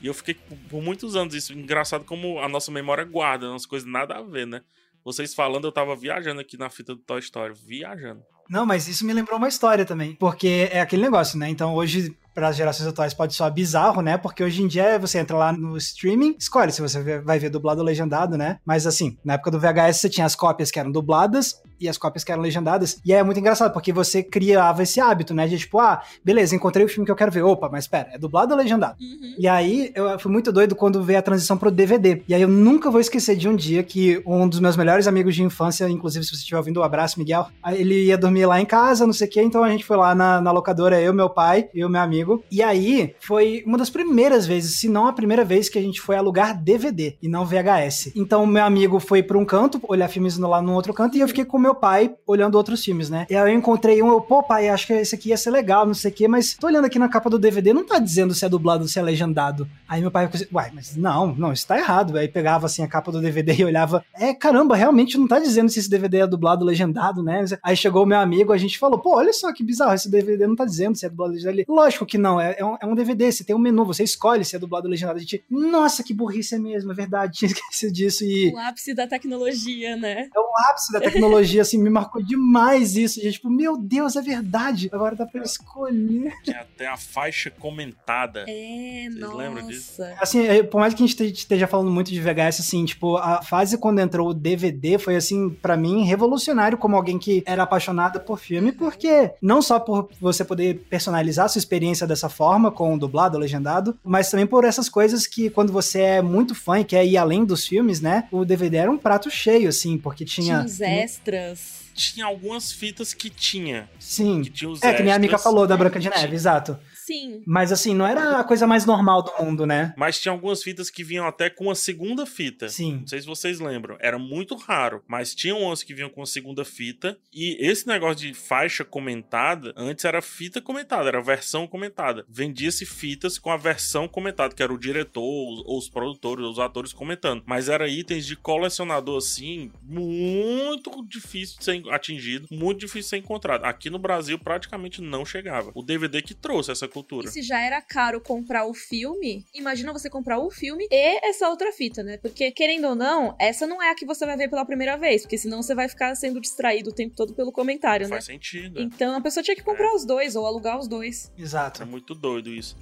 E eu fiquei por muitos anos isso. Engraçado como a nossa memória guarda umas coisas nada a ver, né? Vocês falando, eu tava viajando aqui na fita do Toy Story. Viajando. Não, mas isso me lembrou uma história também. Porque é aquele negócio, né? Então hoje para as gerações atuais pode soar bizarro, né? Porque hoje em dia você entra lá no streaming, escolhe se você vai ver dublado ou legendado, né? Mas assim, na época do VHS você tinha as cópias que eram dubladas e as cópias que eram legendadas. E é muito engraçado, porque você criava esse hábito, né? De tipo, ah, beleza, encontrei o filme que eu quero ver. Opa, mas pera, é dublado ou legendado? Uhum. E aí eu fui muito doido quando veio a transição pro DVD. E aí eu nunca vou esquecer de um dia que um dos meus melhores amigos de infância, inclusive se você estiver ouvindo, um abraço, Miguel, ele ia dormir lá em casa, não sei o quê, então a gente foi lá na, na locadora, eu, meu pai e o meu amigo. E aí foi uma das primeiras vezes, se não a primeira vez, que a gente foi alugar DVD e não VHS. Então meu amigo foi para um canto, olhar filmes lá no outro canto, e eu fiquei com meu pai olhando outros filmes, né? E aí eu encontrei um, eu, pô, pai, acho que esse aqui ia ser legal, não sei o quê, mas tô olhando aqui na capa do DVD, não tá dizendo se é dublado ou se é legendado. Aí meu pai assim, uai, mas não, não, isso tá errado. Aí pegava assim a capa do DVD e olhava, é, caramba, realmente não tá dizendo se esse DVD é dublado ou legendado, né? Aí chegou o meu amigo, a gente falou, pô, olha só que bizarro, esse DVD não tá dizendo se é dublado ou legendado. Lógico que não, é, é, um, é um DVD, você tem um menu, você escolhe se é dublado ou legendado. A gente, nossa, que burrice é mesmo, é verdade, tinha esquecido disso. E... O ápice da tecnologia, né? É o ápice da tecnologia, assim, me marcou demais isso. E, tipo, meu Deus, é verdade. Agora dá pra escolher. Tinha até a faixa comentada. É, Vocês nossa. lembram disso? Assim, é, por mais que a gente esteja falando muito de VHS, assim, tipo, a fase quando entrou o DVD foi, assim, para mim, revolucionário como alguém que era apaixonado por filme, porque não só por você poder personalizar a sua experiência dessa forma, com o dublado, legendado, mas também por essas coisas que quando você é muito fã e quer ir além dos filmes, né, o DVD era um prato cheio, assim, porque tinha... Tinha os extras tinha algumas fitas que tinha. Sim. Que tinha os é, extras. que nem a Mika falou da Branca de Neve, exato. Sim. Mas assim, não era a coisa mais normal do mundo, né? Mas tinha algumas fitas que vinham até com a segunda fita. Sim. Não sei se vocês lembram. Era muito raro. Mas tinha umas que vinham com a segunda fita. E esse negócio de faixa comentada, antes era fita comentada, era versão comentada. Vendia-se fitas com a versão comentada, que era o diretor, ou os produtores, os atores comentando. Mas era itens de colecionador, assim, muito difícil de ser atingido, muito difícil de ser encontrado. Aqui no Brasil praticamente não chegava. O DVD que trouxe essa cultura. E se já era caro comprar o filme, imagina você comprar o filme e essa outra fita, né? Porque, querendo ou não, essa não é a que você vai ver pela primeira vez, porque senão você vai ficar sendo distraído o tempo todo pelo comentário, Faz né? Faz sentido. Então a pessoa tinha que comprar é. os dois ou alugar os dois. Exato. É muito doido isso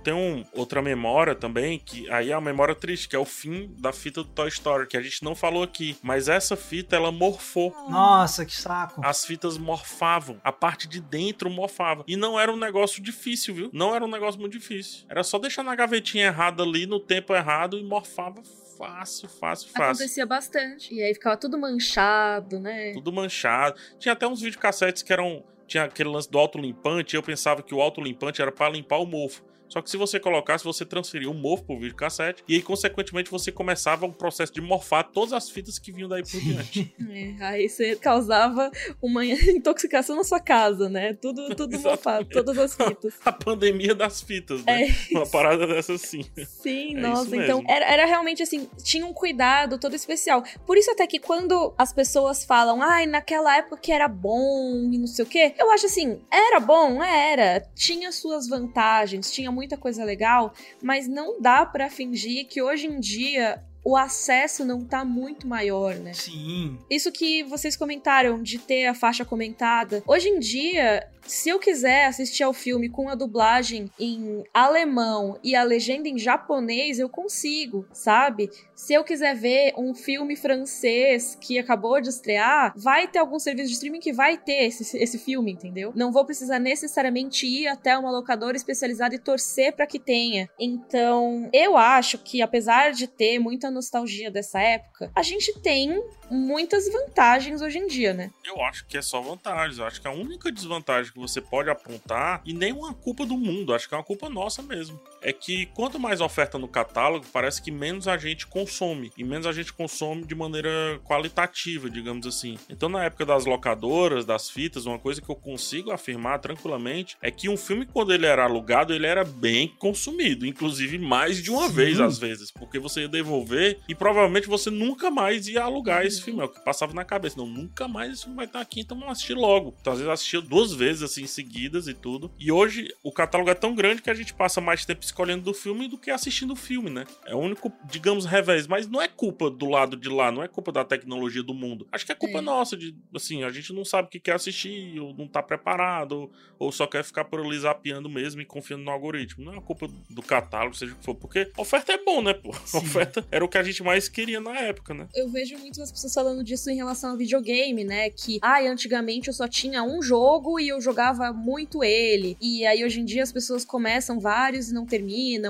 tem um, outra memória também, que aí é a memória triste, que é o fim da fita do Toy Story, que a gente não falou aqui. Mas essa fita, ela morfou. Nossa, que saco. As fitas morfavam. A parte de dentro morfava. E não era um negócio difícil, viu? Não era um negócio muito difícil. Era só deixar na gavetinha errada ali, no tempo errado, e morfava fácil, fácil, fácil. Acontecia bastante. E aí ficava tudo manchado, né? Tudo manchado. Tinha até uns videocassetes que eram. Tinha aquele lance do autolimpante. Eu pensava que o autolimpante era para limpar o mofo. Só que se você colocasse, você transferia o mofo pro videocassete e aí, consequentemente, você começava um processo de morfar todas as fitas que vinham daí por diante. É, aí você causava uma intoxicação na sua casa, né? Tudo, tudo mofado, todas as fitas. A pandemia das fitas, né? É uma parada dessa assim. Sim, é nossa, então era, era realmente assim, tinha um cuidado todo especial. Por isso até que quando as pessoas falam, ai, naquela época que era bom e não sei o quê, eu acho assim, era bom, era. Tinha suas vantagens, tinha muita coisa legal, mas não dá para fingir que hoje em dia o acesso não tá muito maior, né? Sim. Isso que vocês comentaram de ter a faixa comentada. Hoje em dia, se eu quiser assistir ao filme com a dublagem em alemão e a legenda em japonês, eu consigo, sabe? Se eu quiser ver um filme francês que acabou de estrear, vai ter algum serviço de streaming que vai ter esse, esse filme, entendeu? Não vou precisar necessariamente ir até uma locadora especializada e torcer para que tenha. Então, eu acho que apesar de ter muita nostalgia dessa época, a gente tem muitas vantagens hoje em dia, né? Eu acho que é só vantagens. Eu acho que a única desvantagem que você pode apontar, e nem uma culpa do mundo, acho que é uma culpa nossa mesmo, é que quanto mais oferta no catálogo, parece que menos a gente consome. E menos a gente consome de maneira qualitativa, digamos assim. Então, na época das locadoras, das fitas, uma coisa que eu consigo afirmar tranquilamente é que um filme, quando ele era alugado, ele era bem consumido. Inclusive mais de uma Sim. vez, às vezes. Porque você ia devolver e provavelmente você nunca mais ia alugar esse filme. É o que passava na cabeça. Não, nunca mais esse filme vai estar aqui, então vamos assistir logo. Então, às vezes, assistia duas vezes, assim, seguidas e tudo. E hoje, o catálogo é tão grande que a gente passa mais tempo escolhendo do filme do que assistindo o filme, né? É o único, digamos, revés. Mas não é culpa do lado de lá, não é culpa da tecnologia do mundo. Acho que é culpa é. nossa, de, assim, a gente não sabe o que quer assistir, ou não tá preparado, ou, ou só quer ficar por ali zapeando mesmo e confiando no algoritmo. Não é culpa do catálogo, seja o que for, porque oferta é bom, né, pô? Sim. Oferta era o que a gente mais queria na época, né? Eu vejo muitas pessoas pessoas falando disso em relação ao videogame, né? Que, ai, ah, antigamente eu só tinha um jogo e eu jogava muito ele. E aí hoje em dia as pessoas começam vários e não terminam,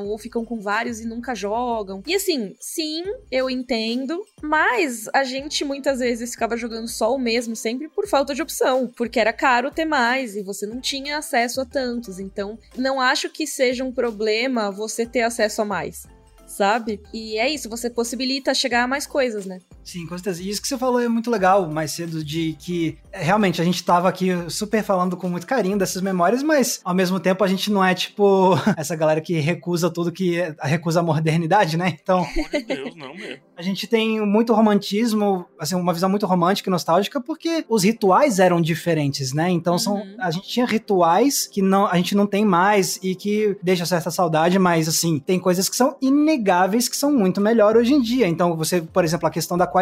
ou ficam com vários e nunca jogam. E assim, sim, eu entendo, mas a gente muitas vezes ficava jogando só o mesmo sempre por falta de opção, porque era caro ter mais e você não tinha acesso a tantos. Então, não acho que seja um problema você ter acesso a mais sabe? E é isso, você possibilita chegar a mais coisas, né? Sim, com certeza. E isso que você falou é muito legal mais cedo, de que é, realmente a gente tava aqui super falando com muito carinho dessas memórias, mas ao mesmo tempo a gente não é tipo essa galera que recusa tudo, que recusa a modernidade, né? Então. De Deus, não mesmo. A gente tem muito romantismo, assim, uma visão muito romântica e nostálgica, porque os rituais eram diferentes, né? Então são, uhum. a gente tinha rituais que não, a gente não tem mais e que deixa certa saudade, mas assim, tem coisas que são inegáveis que são muito melhor hoje em dia. Então, você, por exemplo, a questão da qualidade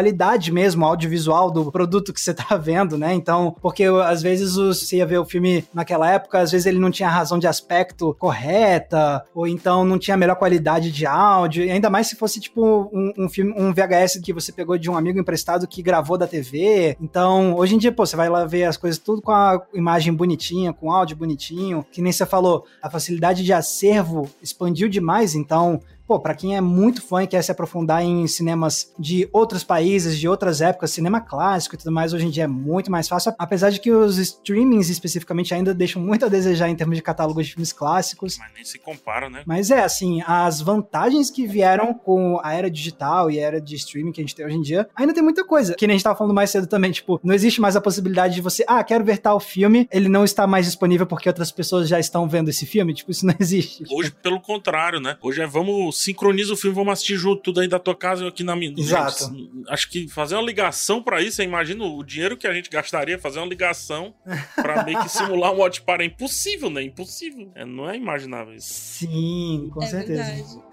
mesmo audiovisual do produto que você tá vendo, né? Então, porque às vezes você ia ver o filme naquela época, às vezes ele não tinha razão de aspecto correta, ou então não tinha a melhor qualidade de áudio, ainda mais se fosse tipo um, um filme, um VHS que você pegou de um amigo emprestado que gravou da TV. Então, hoje em dia, pô, você vai lá ver as coisas tudo com a imagem bonitinha, com áudio bonitinho, que nem você falou, a facilidade de acervo expandiu demais, então pô, para quem é muito fã e quer se aprofundar em cinemas de outros países, de outras épocas, cinema clássico e tudo mais, hoje em dia é muito mais fácil, apesar de que os streamings especificamente ainda deixam muito a desejar em termos de catálogo de filmes clássicos. Mas nem se compara, né? Mas é, assim, as vantagens que vieram com a era digital e a era de streaming que a gente tem hoje em dia, ainda tem muita coisa. Que nem a gente tava falando mais cedo também, tipo, não existe mais a possibilidade de você, ah, quero ver tal filme, ele não está mais disponível porque outras pessoas já estão vendo esse filme, tipo, isso não existe. Hoje, pelo contrário, né? Hoje é vamos sincroniza o filme, vamos assistir junto, tudo aí da tua casa e aqui na minha. Exato. Gente, acho que fazer uma ligação para isso, imagina o dinheiro que a gente gastaria fazer uma ligação para meio que simular um watch para é impossível, né? Impossível. É, não é imaginável isso. Sim, com é certeza. Verdade.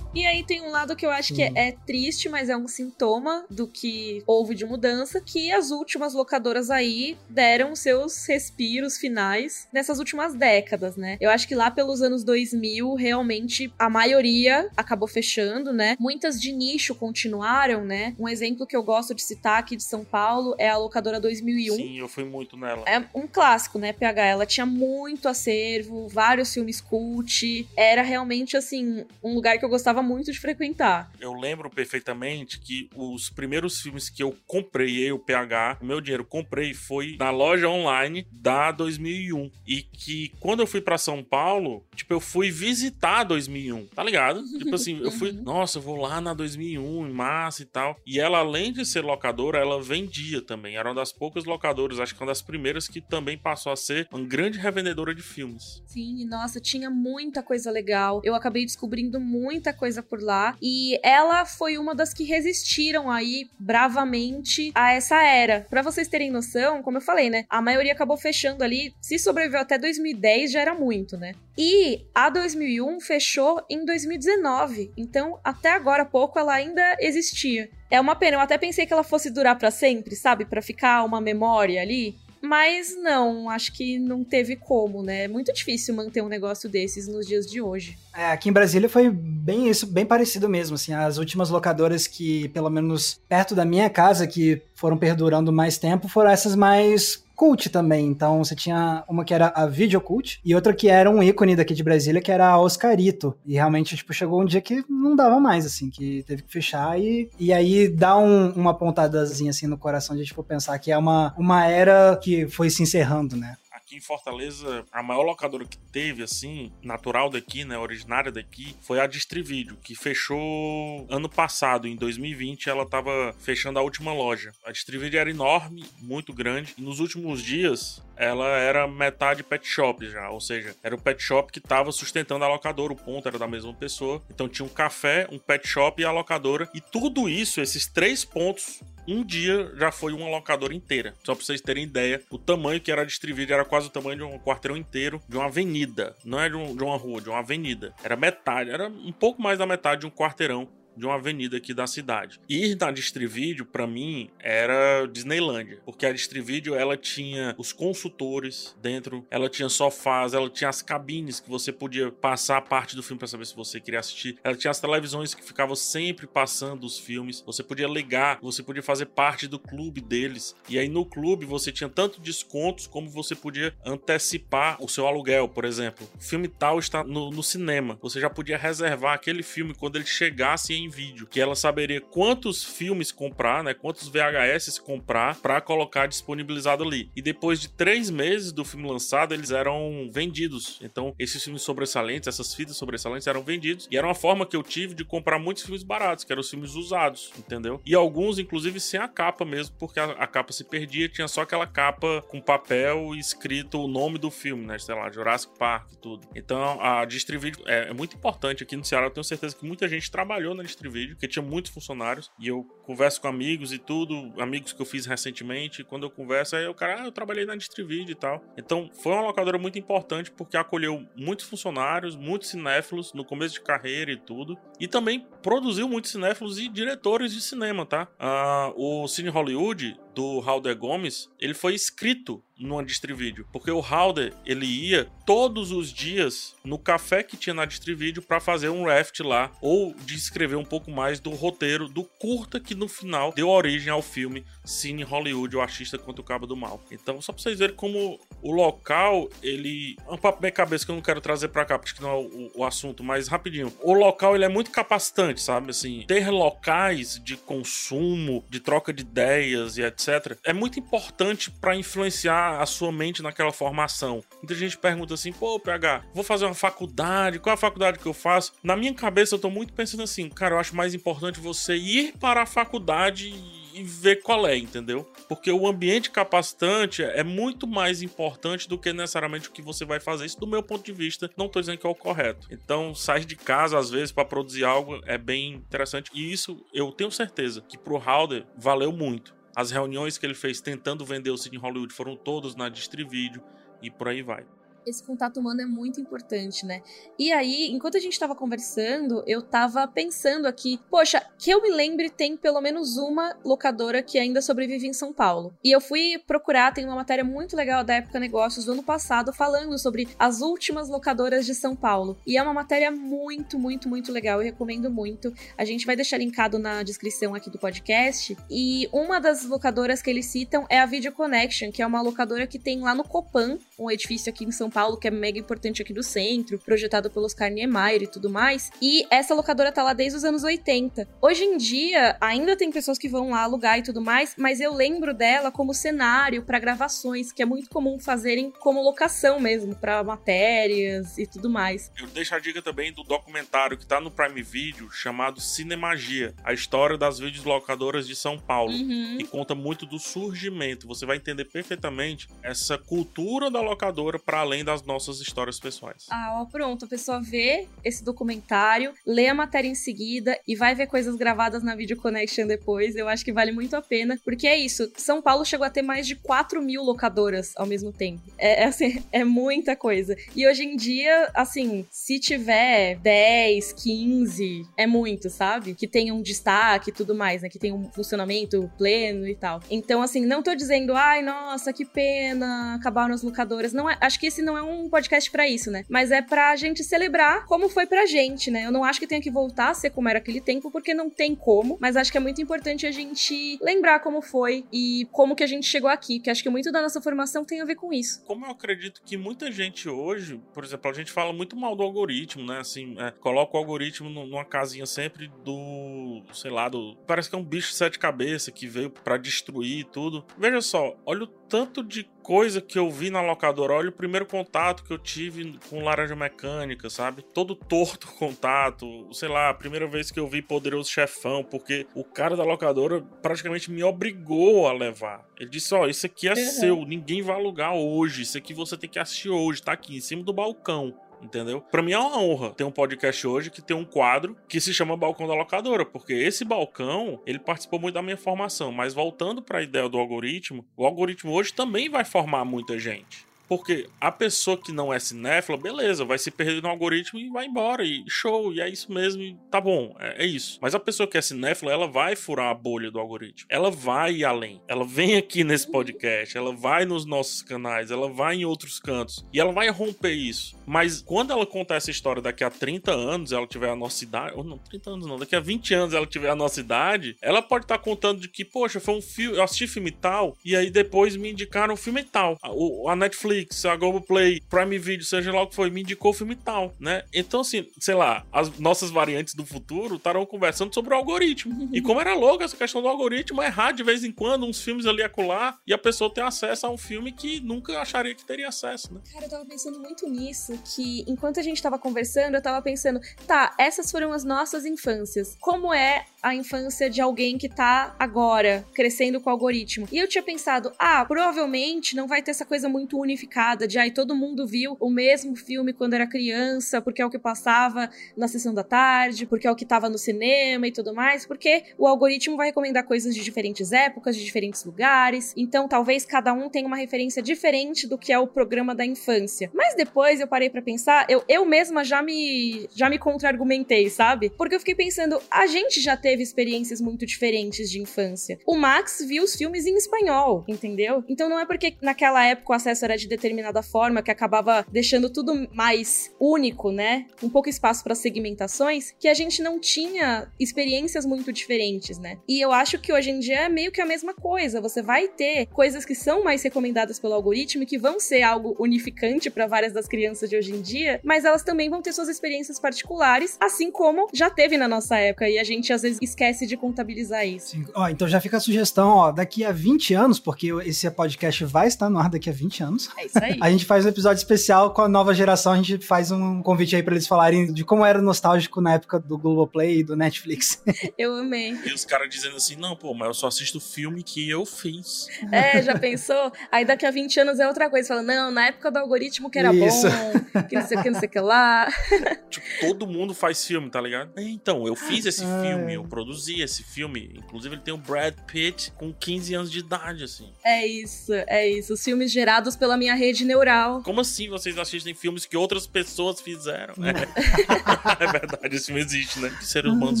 E aí tem um lado que eu acho que é, é, triste, mas é um sintoma do que houve de mudança, que as últimas locadoras aí deram seus respiros finais nessas últimas décadas, né? Eu acho que lá pelos anos 2000, realmente a maioria acabou fechando, né? Muitas de nicho continuaram, né? Um exemplo que eu gosto de citar aqui de São Paulo é a locadora 2001. Sim, eu fui muito nela. É um clássico, né, PH? Ela tinha muito acervo, vários filmes cult. Era realmente, assim, um lugar que eu gostava muito de frequentar. Eu lembro perfeitamente que os primeiros filmes que eu comprei, eu, PH, o meu dinheiro comprei foi na loja online da 2001. E que quando eu fui para São Paulo, tipo, eu fui visitar 2001, tá ligado? tipo assim, eu fui, nossa, eu vou lá na 2001, em massa e tal. E ela, além de ser locadora, ela vendia também. Era uma das poucas locadoras, acho que uma das primeiras que também passou a ser uma grande revendedora de filmes. Sim, nossa, tinha muita coisa legal. Eu acabei descobrindo muita coisa por lá. E ela foi uma das que resistiram aí bravamente a essa era. Para vocês terem noção, como eu falei, né? A maioria acabou fechando ali. Se sobreviveu até 2010, já era muito, né? E a 2001 fechou em 2019. Então, até agora pouco, ela ainda existia. É uma pena, eu até pensei que ela fosse durar para sempre, sabe? para ficar uma memória ali. Mas não, acho que não teve como, né? É muito difícil manter um negócio desses nos dias de hoje. É, aqui em Brasília foi bem isso, bem parecido mesmo, assim, as últimas locadoras que, pelo menos perto da minha casa, que foram perdurando mais tempo, foram essas mais cult também. Então você tinha uma que era a Video Cult e outra que era um ícone daqui de Brasília, que era a Oscarito. E realmente, tipo, chegou um dia que não dava mais, assim, que teve que fechar e, e aí dá um, uma pontadazinha, assim, no coração de, tipo, pensar que é uma, uma era que foi se encerrando, né? Aqui em Fortaleza, a maior locadora que teve, assim, natural daqui, né, originária daqui, foi a Distrivídeo, que fechou ano passado, em 2020, ela tava fechando a última loja. A Distrivídeo era enorme, muito grande, e nos últimos dias, ela era metade pet shop já, ou seja, era o pet shop que estava sustentando a locadora, o ponto era da mesma pessoa. Então tinha um café, um pet shop e a locadora. E tudo isso, esses três pontos, um dia já foi uma locadora inteira. Só pra vocês terem ideia, o tamanho que era distribuído era quase o tamanho de um quarteirão inteiro de uma avenida. Não é de, um, de uma rua, de uma avenida. Era metade, era um pouco mais da metade de um quarteirão de uma avenida aqui da cidade. Ir na Distrivídeo, para mim, era Disneylândia, porque a Distrivídeo ela tinha os consultores dentro, ela tinha sofás, ela tinha as cabines que você podia passar parte do filme para saber se você queria assistir. Ela tinha as televisões que ficavam sempre passando os filmes. Você podia ligar, você podia fazer parte do clube deles. E aí no clube você tinha tanto descontos como você podia antecipar o seu aluguel, por exemplo. O filme tal está no, no cinema. Você já podia reservar aquele filme quando ele chegasse em vídeo, que ela saberia quantos filmes comprar, né? Quantos VHS comprar para colocar disponibilizado ali. E depois de três meses do filme lançado, eles eram vendidos. Então, esses filmes sobressalentes, essas fitas sobressalentes eram vendidos. E era uma forma que eu tive de comprar muitos filmes baratos, que eram os filmes usados, entendeu? E alguns, inclusive, sem a capa mesmo, porque a, a capa se perdia, tinha só aquela capa com papel escrito o nome do filme, né? Sei lá, Jurassic Park e tudo. Então, a Distrivídeo é, é muito importante aqui no Ceará. Eu tenho certeza que muita gente trabalhou na Distrivídeo, que tinha muitos funcionários. E eu converso com amigos e tudo, amigos que eu fiz recentemente. E quando eu converso, aí o cara, ah, eu trabalhei na Distrivídeo e tal. Então, foi uma locadora muito importante porque acolheu muitos funcionários, muitos cinéfilos no começo de carreira e tudo. E também produziu muitos cinéfilos e diretores de cinema, tá? Uh, o Cine Hollywood do Halder Gomes, ele foi escrito numa Distrivídeo, porque o Halder, ele ia todos os dias no café que tinha na Distrivídeo para fazer um raft lá ou de escrever um pouco mais do roteiro do curta que no final deu origem ao filme Cine Hollywood, o artista contra o cabo do mal. Então, só para vocês verem como o local, ele é um papo bem cabeça que eu não quero trazer para cá, porque não é o, o, assunto, mas rapidinho. O local ele é muito capacitante, sabe? Assim, ter locais de consumo, de troca de ideias e etc etc., é muito importante para influenciar a sua mente naquela formação. Muita gente pergunta assim, pô, PH, vou fazer uma faculdade, qual é a faculdade que eu faço? Na minha cabeça eu tô muito pensando assim, cara, eu acho mais importante você ir para a faculdade e ver qual é, entendeu? Porque o ambiente capacitante é muito mais importante do que necessariamente o que você vai fazer. Isso do meu ponto de vista, não tô dizendo que é o correto. Então, sair de casa às vezes para produzir algo é bem interessante e isso eu tenho certeza que pro Halder valeu muito. As reuniões que ele fez tentando vender o Cine Hollywood foram todas na Distrivídeo e por aí vai esse contato humano é muito importante, né? E aí, enquanto a gente tava conversando, eu tava pensando aqui, poxa, que eu me lembre, tem pelo menos uma locadora que ainda sobrevive em São Paulo. E eu fui procurar, tem uma matéria muito legal da Época Negócios do ano passado falando sobre as últimas locadoras de São Paulo. E é uma matéria muito, muito, muito legal, eu recomendo muito. A gente vai deixar linkado na descrição aqui do podcast. E uma das locadoras que eles citam é a Video Connection, que é uma locadora que tem lá no Copan, um edifício aqui em São Paulo, que é mega importante aqui do centro, projetado pelos Niemeyer e tudo mais. E essa locadora tá lá desde os anos 80. Hoje em dia, ainda tem pessoas que vão lá alugar e tudo mais, mas eu lembro dela como cenário para gravações, que é muito comum fazerem como locação mesmo, para matérias e tudo mais. Eu deixo a dica também do documentário que tá no Prime Video, chamado Cinemagia, a história das videolocadoras de São Paulo, uhum. que conta muito do surgimento. Você vai entender perfeitamente essa cultura da locadora para além das nossas histórias pessoais. Ah, ó, pronto. A pessoa vê esse documentário, lê a matéria em seguida e vai ver coisas gravadas na Video Connection depois. Eu acho que vale muito a pena, porque é isso. São Paulo chegou a ter mais de 4 mil locadoras ao mesmo tempo. É, é assim, é muita coisa. E hoje em dia, assim, se tiver 10, 15, é muito, sabe? Que tenha um destaque e tudo mais, né? Que tenha um funcionamento pleno e tal. Então, assim, não tô dizendo, ai, nossa, que pena, acabaram as locadoras. Não é, acho que esse não não é um podcast para isso, né? Mas é pra gente celebrar como foi pra gente, né? Eu não acho que tenha que voltar a ser como era aquele tempo, porque não tem como, mas acho que é muito importante a gente lembrar como foi e como que a gente chegou aqui, que acho que muito da nossa formação tem a ver com isso. Como eu acredito que muita gente hoje, por exemplo, a gente fala muito mal do algoritmo, né? Assim, é, coloca o algoritmo numa casinha sempre do, sei lá, do. Parece que é um bicho de sete cabeças que veio para destruir tudo. Veja só, olha o tanto de coisa que eu vi na locadora. Olha o primeiro contato que eu tive com Laranja Mecânica, sabe? Todo torto contato. Sei lá, a primeira vez que eu vi Poderoso Chefão, porque o cara da locadora praticamente me obrigou a levar. Ele disse: Ó, oh, isso aqui é uhum. seu, ninguém vai alugar hoje. Isso aqui você tem que assistir hoje, tá aqui em cima do balcão entendeu? Para mim é uma honra ter um podcast hoje que tem um quadro que se chama Balcão da Locadora, porque esse balcão, ele participou muito da minha formação, mas voltando para a ideia do algoritmo, o algoritmo hoje também vai formar muita gente. Porque a pessoa que não é cinéfila, beleza, vai se perder no algoritmo e vai embora. E show, e é isso mesmo, e tá bom, é, é isso. Mas a pessoa que é cinéfila, ela vai furar a bolha do algoritmo. Ela vai além. Ela vem aqui nesse podcast, ela vai nos nossos canais, ela vai em outros cantos. E ela vai romper isso. Mas quando ela contar essa história daqui a 30 anos, ela tiver a nossa idade. Ou não, 30 anos não, daqui a 20 anos ela tiver a nossa idade, ela pode estar tá contando de que, poxa, foi um filme, eu assisti filme tal, e aí depois me indicaram filme tal. A, a Netflix, a Globoplay, Prime Video, seja lá o que foi, me indicou o filme tal, né? Então, assim, sei lá, as nossas variantes do futuro estarão conversando sobre o algoritmo. e como era louco essa questão do algoritmo, é errar de vez em quando uns filmes ali acolá e a pessoa ter acesso a um filme que nunca acharia que teria acesso, né? Cara, eu tava pensando muito nisso, que enquanto a gente tava conversando, eu tava pensando, tá, essas foram as nossas infâncias. Como é a infância de alguém que tá agora crescendo com o algoritmo? E eu tinha pensado, ah, provavelmente não vai ter essa coisa muito unificada de aí ah, todo mundo viu o mesmo filme quando era criança, porque é o que passava na sessão da tarde, porque é o que tava no cinema e tudo mais, porque o algoritmo vai recomendar coisas de diferentes épocas, de diferentes lugares. Então, talvez cada um tenha uma referência diferente do que é o programa da infância. Mas depois eu parei para pensar, eu, eu mesma já me já me contra-argumentei, sabe? Porque eu fiquei pensando, a gente já teve experiências muito diferentes de infância. O Max viu os filmes em espanhol, entendeu? Então não é porque naquela época o acesso era de determinada forma que acabava deixando tudo mais único, né? Um pouco espaço para segmentações, que a gente não tinha experiências muito diferentes, né? E eu acho que hoje em dia é meio que a mesma coisa. Você vai ter coisas que são mais recomendadas pelo algoritmo e que vão ser algo unificante para várias das crianças de hoje em dia, mas elas também vão ter suas experiências particulares, assim como já teve na nossa época e a gente às vezes esquece de contabilizar isso. Sim. Ó, então já fica a sugestão, ó, daqui a 20 anos, porque esse podcast vai estar no ar daqui a 20 anos. É isso aí. A gente faz um episódio especial com a nova geração, a gente faz um convite aí para eles falarem de como era nostálgico na época do Globoplay e do Netflix. Eu amei. E os caras dizendo assim: não, pô, mas eu só assisto filme que eu fiz. É, já pensou? Aí daqui a 20 anos é outra coisa. Fala, não, na época do algoritmo que era Isso. bom, que não sei o que, não sei o que lá. Tipo, todo mundo faz filme, tá ligado? Então, eu fiz esse Ai. filme, eu produzi esse filme. Inclusive, ele tem o Brad Pitt com 15 anos de idade, assim. É isso, é isso. Os filmes gerados pela minha rede neural. Como assim vocês assistem filmes que outras pessoas fizeram? É, é verdade, esse filme existe, né? Seres humanos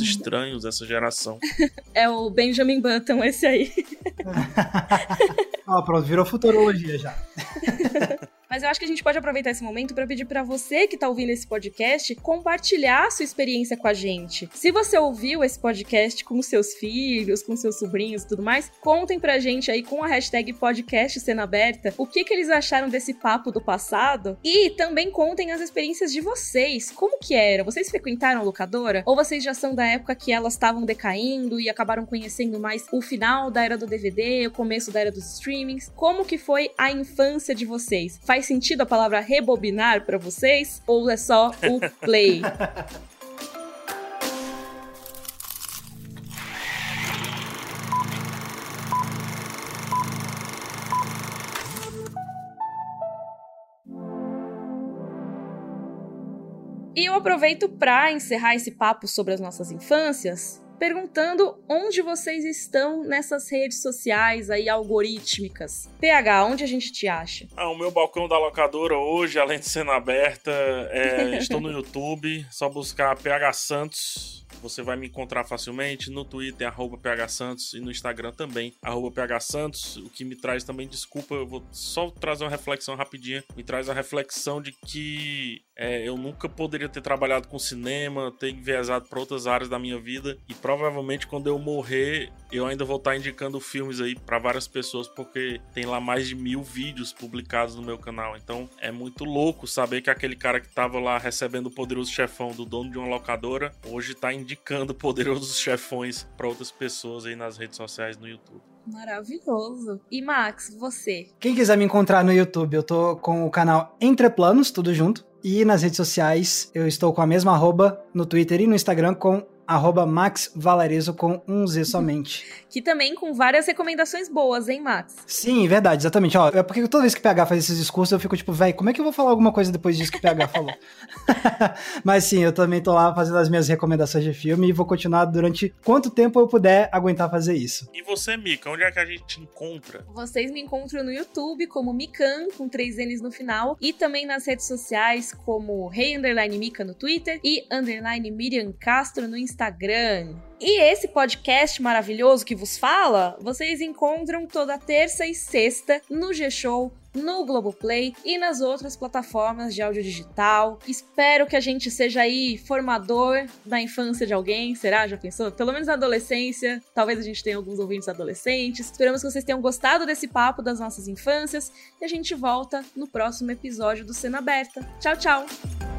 estranhos, essa geração. É o Benjamin Button, esse aí. Ó, pronto, virou futurologia já. Mas eu acho que a gente pode aproveitar esse momento para pedir para você que tá ouvindo esse podcast compartilhar sua experiência com a gente. Se você ouviu esse podcast com seus filhos, com seus sobrinhos e tudo mais, contem pra gente aí com a hashtag podcast cena aberta o que, que eles acharam desse papo do passado e também contem as experiências de vocês. Como que era? Vocês frequentaram a locadora? Ou vocês já são da época que elas estavam decaindo e acabaram conhecendo mais o final da era do DVD, o começo da era dos streamings? Como que foi a infância de vocês? Faz faz sentido a palavra rebobinar para vocês? Ou é só o play? E eu aproveito para encerrar esse papo sobre as nossas infâncias perguntando onde vocês estão nessas redes sociais aí algorítmicas. PH, onde a gente te acha? Ah, o meu balcão da locadora hoje, além de cena aberta, é, estou no YouTube, só buscar PH Santos você vai me encontrar facilmente no Twitter, arroba phsantos, e no Instagram também, arroba phsantos, o que me traz também, desculpa, eu vou só trazer uma reflexão rapidinha, me traz a reflexão de que é, eu nunca poderia ter trabalhado com cinema, ter enviesado para outras áreas da minha vida, e provavelmente quando eu morrer, eu ainda vou estar indicando filmes aí para várias pessoas, porque tem lá mais de mil vídeos publicados no meu canal, então é muito louco saber que aquele cara que tava lá recebendo o poderoso chefão do dono de uma locadora, hoje tá indicando indicando poderosos chefões para outras pessoas aí nas redes sociais no YouTube. Maravilhoso. E Max, você? Quem quiser me encontrar no YouTube, eu tô com o canal Entre Planos, tudo junto. E nas redes sociais, eu estou com a mesma arroba no Twitter e no Instagram com arroba Max Valarezo com um Z somente. que também com várias recomendações boas, hein, Max? Sim, verdade, exatamente. Ó, é porque toda vez que o PH faz esses discursos, eu fico tipo, velho, como é que eu vou falar alguma coisa depois disso que o PH falou? Mas sim, eu também tô lá fazendo as minhas recomendações de filme e vou continuar durante quanto tempo eu puder aguentar fazer isso. E você, Mika, onde é que a gente te encontra? Vocês me encontram no YouTube como Mikan, com três N's no final, e também nas redes sociais como Rei hey, Mika no Twitter e underline Miriam Castro no Instagram. E esse podcast maravilhoso que vos fala, vocês encontram toda terça e sexta no G-Show, no Globoplay e nas outras plataformas de áudio digital. Espero que a gente seja aí formador da infância de alguém, será? Já pensou? Pelo menos na adolescência. Talvez a gente tenha alguns ouvintes adolescentes. Esperamos que vocês tenham gostado desse papo das nossas infâncias e a gente volta no próximo episódio do Cena Aberta. Tchau, tchau!